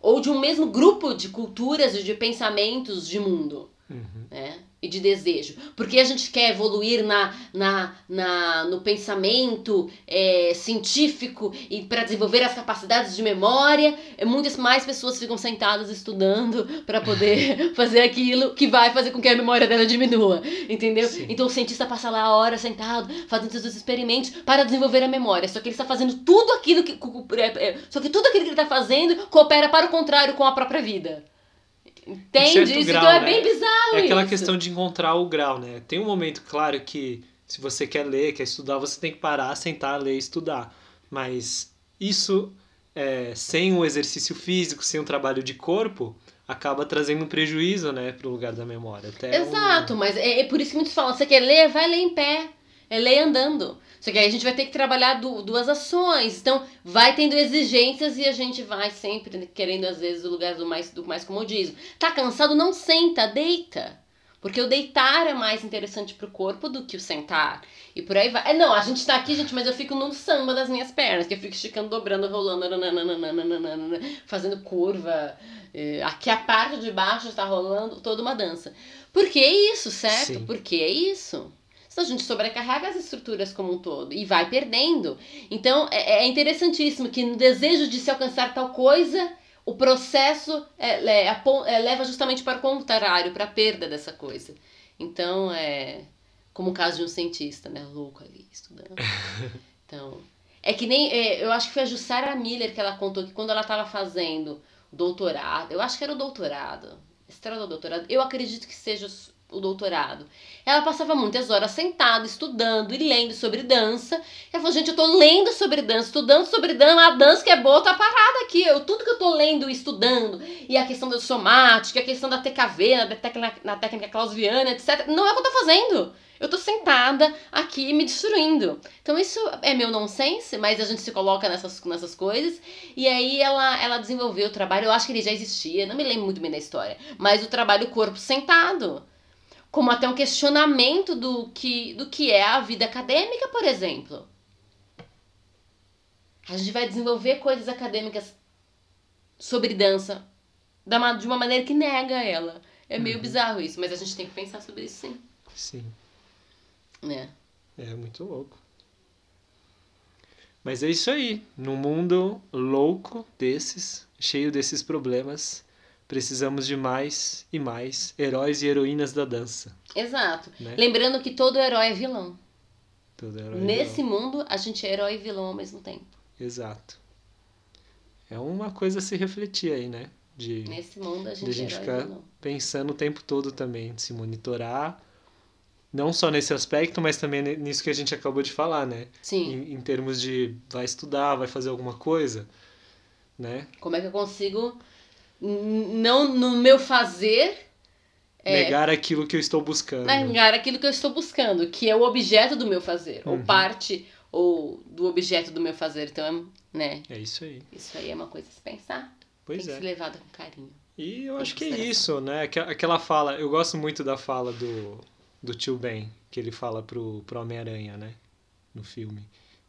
Ou de um mesmo grupo de culturas e de pensamentos de mundo. Uhum. Né? E de desejo. Porque a gente quer evoluir na, na, na, no pensamento é, científico e para desenvolver as capacidades de memória, é, muitas mais pessoas ficam sentadas estudando para poder fazer aquilo que vai fazer com que a memória dela diminua. Entendeu? Sim. Então o cientista passa lá a hora sentado, fazendo seus experimentos para desenvolver a memória. Só que ele está fazendo tudo aquilo que. É, é, só que tudo aquilo que ele está fazendo coopera para o contrário com a própria vida. Entende? Isso grau, então é né? bem bizarro. É aquela isso. questão de encontrar o grau, né? Tem um momento, claro, que se você quer ler, quer estudar, você tem que parar, sentar, ler e estudar. Mas isso, é, sem o exercício físico, sem o trabalho de corpo, acaba trazendo um prejuízo, né, pro lugar da memória. Até Exato, um... mas é, é, por isso que muitos falam, você quer ler, vai ler em pé. É ler andando. Só que aí a gente vai ter que trabalhar du duas ações. Então, vai tendo exigências e a gente vai sempre querendo, às vezes, o lugar do mais, do mais comodismo. Tá cansado? Não senta, deita. Porque o deitar é mais interessante pro corpo do que o sentar. E por aí vai. É, não, a gente tá aqui, gente, mas eu fico no samba das minhas pernas, que eu fico esticando, dobrando, rolando, nananana, fazendo curva. É, aqui a parte de baixo está rolando toda uma dança. Por que isso, certo? Sim. Por que isso? Senão a gente sobrecarrega as estruturas como um todo e vai perdendo. Então é, é interessantíssimo que no desejo de se alcançar tal coisa, o processo é, é, é, leva justamente para o contrário, para a perda dessa coisa. Então é como o caso de um cientista, né, louco ali estudando. Então é que nem é, eu acho que foi a Jussara Miller que ela contou que quando ela estava fazendo doutorado, eu acho que era o doutorado, estrada do doutorado, eu acredito que seja o doutorado. Ela passava muitas horas sentada, estudando e lendo sobre dança. Ela falou, gente, eu tô lendo sobre dança, estudando sobre dança, a dança que é boa tá parada aqui. Eu, tudo que eu tô lendo e estudando, e a questão da somática, a questão da TKV, na, técnica, na técnica clausiana, etc. Não é o que eu tô fazendo. Eu tô sentada aqui me destruindo. Então isso é meu nonsense, mas a gente se coloca nessas, nessas coisas. E aí ela, ela desenvolveu o trabalho, eu acho que ele já existia, não me lembro muito bem da história, mas o trabalho corpo sentado como até um questionamento do que, do que é a vida acadêmica, por exemplo. A gente vai desenvolver coisas acadêmicas sobre dança de uma maneira que nega ela. É meio uhum. bizarro isso, mas a gente tem que pensar sobre isso sim. Sim. Né? É muito louco. Mas é isso aí. Num mundo louco desses, cheio desses problemas, precisamos de mais e mais heróis e heroínas da dança. Exato. Né? Lembrando que todo herói é vilão. Todo herói Nesse é vilão. mundo, a gente é herói e vilão ao mesmo tempo. Exato. é uma coisa a se refletir aí, né? De, Nesse mundo a de gente, a gente é ficar pensando o tempo todo também, de se monitorar. Não só nesse aspecto, mas também nisso que a gente acabou de falar, né? Sim. Em, em termos de vai estudar, vai fazer alguma coisa, né? Como é que eu consigo não no meu fazer é, Negar aquilo que eu estou buscando. negar aquilo que eu estou buscando, que é o objeto do meu fazer, ou Uhum. parte ou do objeto do meu fazer. Então, né? É isso aí. Isso aí é uma coisa a se pensar. Pois tem que é. ser levada com carinho. E eu acho que é isso, né? Aqu- Aquela fala, eu gosto muito da fala do, do tio Ben, que ele fala pro, pro Homem-Aranha, né? No filme.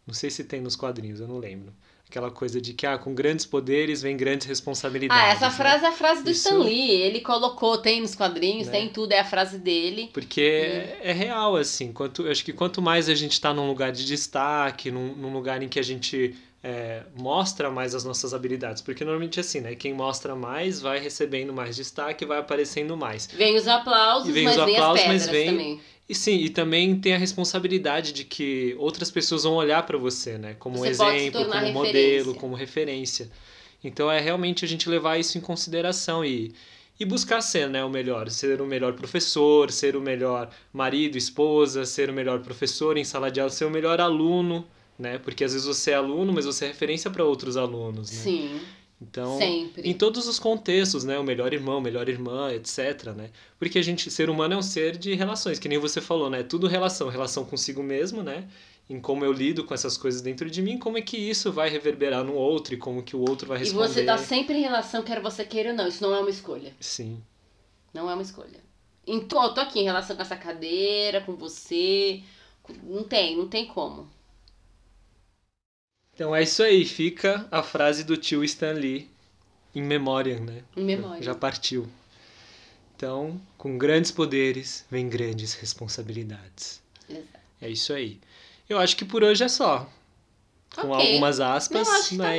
Não sei se tem nos quadrinhos, eu não lembro. Aquela coisa de que, ah, com grandes poderes vem grandes responsabilidades. Ah, essa né? frase é a frase do Isso- Stan Lee. Ele colocou, tem nos quadrinhos, Né? tem tudo, é a frase dele. Porque é, é real, assim. Quanto, eu acho que quanto mais a gente está num lugar de destaque, num, num lugar em que a gente é, mostra mais as nossas habilidades. Porque normalmente é assim, né? Quem mostra mais vai recebendo mais destaque, vai aparecendo mais. Vem os aplausos, E vem mas os vem aplausos, as mas pedras vem- também. E sim, e também tem a responsabilidade de que outras pessoas vão olhar para você, né? Como Você exemplo, como modelo, referência. como referência. Então é realmente a gente levar isso em consideração e, e buscar ser né, o melhor. Ser o melhor professor, ser o melhor marido, esposa, ser o melhor professor em sala de aula, ser o melhor aluno, né? Porque às vezes você é aluno, mas você é referência para outros alunos, né? Sim, Então, sempre. em todos os contextos, né? O melhor irmão, melhor irmã, etc, né? Porque a gente, ser humano é um ser de relações, que nem você falou, né? Tudo relação, relação consigo mesmo, né? Em como eu lido com essas coisas dentro de mim, como é que isso vai reverberar no outro e como que o outro vai E responder. você tá sempre em relação, quer você queira ou não. Isso não é uma escolha. Sim. Não é uma escolha. Então, eu tô aqui em relação com essa cadeira, com você. Não tem, não tem como. Então é isso aí, fica a frase do tio Stan Lee em memória, né? Em memória. Já partiu. Então, com grandes poderes vem grandes responsabilidades. Exato. É isso aí. Eu acho que por hoje é só. Com Ok. algumas aspas, acho que tá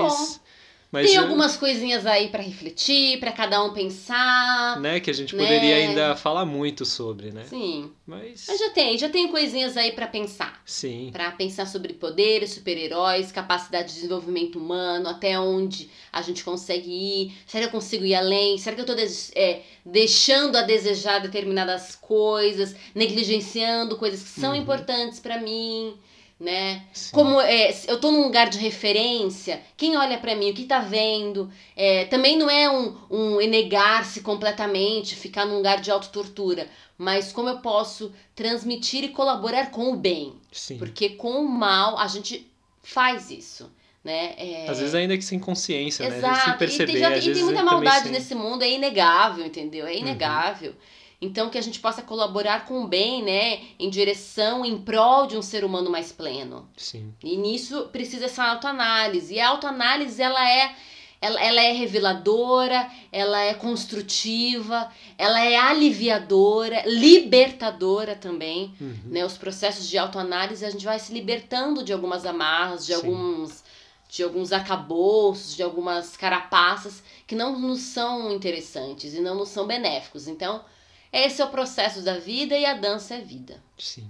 mas. Tem eu- algumas coisinhas aí pra refletir, pra cada um pensar. né, que a gente né? poderia ainda falar muito sobre, né? Sim. Mas. Mas já tem, já tem coisinhas aí pra pensar. Sim. Pra pensar sobre poderes, super-heróis, capacidade de desenvolvimento humano, até onde a gente consegue ir. Será que eu consigo ir além? Será que eu tô é, deixando a desejar determinadas coisas, negligenciando coisas que são Uhum. importantes pra mim, né? sim. Como é, eu tô num lugar de referência, quem olha pra mim, o que tá vendo? É, também não é um, um enegar-se completamente, ficar num lugar de autotortura, mas como eu posso transmitir e colaborar com o bem. Sim. Porque com o mal a gente faz isso, né? É, Às vezes ainda que sem consciência, né? Exato. Sem e perceber. tem, já- e tem muita maldade sem- nesse mundo, é inegável, entendeu? Uhum. É inegável. Então que a gente possa colaborar com o bem, né? Em direção, em prol de um ser humano mais pleno. Sim. E nisso precisa essa autoanálise. E a autoanálise, ela é, ela, ela é reveladora, ela é construtiva, ela é aliviadora, libertadora também. Uhum. Né? Os processos de autoanálise, a gente vai se libertando de algumas amarras, de Sim. alguns de alguns acabouços, de algumas carapaças que não nos são interessantes e não nos são benéficos. Então, esse é o processo da vida e a dança é vida. Sim.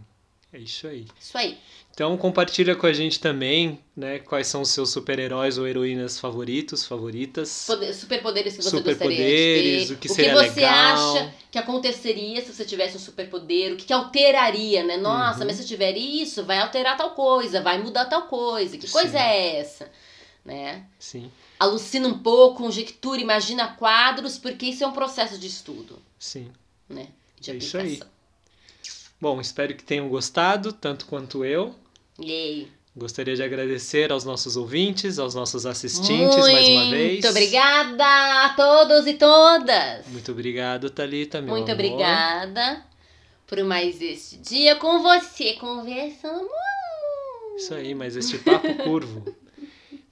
É isso aí. Isso aí. Então compartilha com a gente também, né, quais são os seus super-heróis ou heroínas favoritos, favoritas. Poder, superpoderes que você gostaria Superpoderes, de ter. o que o que você legal. acha que aconteceria se você tivesse um superpoder? O que, que alteraria, né? Nossa, Uhum. mas se eu tiver isso, vai alterar tal coisa, vai mudar tal coisa. Que Sim. coisa é essa? Né? Sim, Alucina um pouco, conjectura, imagina quadros, porque isso é um processo de estudo, sim. Né? De É isso aplicação. Bom, espero que tenham gostado, tanto quanto eu. Yay. Gostaria de agradecer aos nossos ouvintes, aos nossos assistentes mais uma vez. Muito obrigada a todos e todas. Muito obrigado, Thalita, meu Muito amor. obrigada por mais este dia com você, conversando. Isso aí, mas este papo curvo.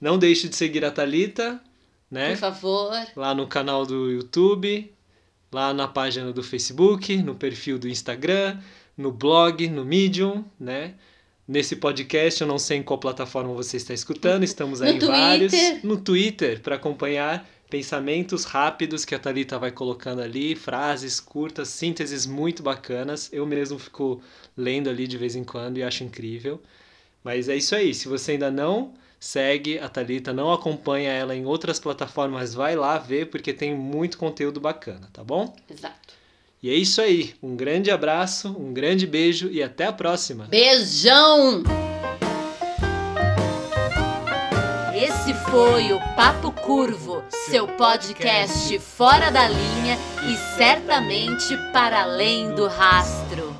Não deixe de seguir a Thalita, né? Por favor. Lá no canal do YouTube, lá na página do Facebook, no perfil do Instagram, no blog, no Medium, né? Nesse podcast, eu não sei em qual plataforma você está escutando, estamos aí No em vários. Twitter. No Twitter, para acompanhar pensamentos rápidos que a Thalita vai colocando ali, frases curtas, sínteses muito bacanas. Eu mesmo fico lendo ali de vez em quando e acho incrível. Mas é isso aí. Se você ainda não segue a Thalita, não acompanha ela em outras plataformas, vai lá ver porque tem muito conteúdo bacana, tá bom? Exato. E é isso aí. Um grande abraço, um grande beijo e até a próxima. Beijão! Esse foi o Papo Curvo, seu podcast fora da linha e certamente para além do rastro.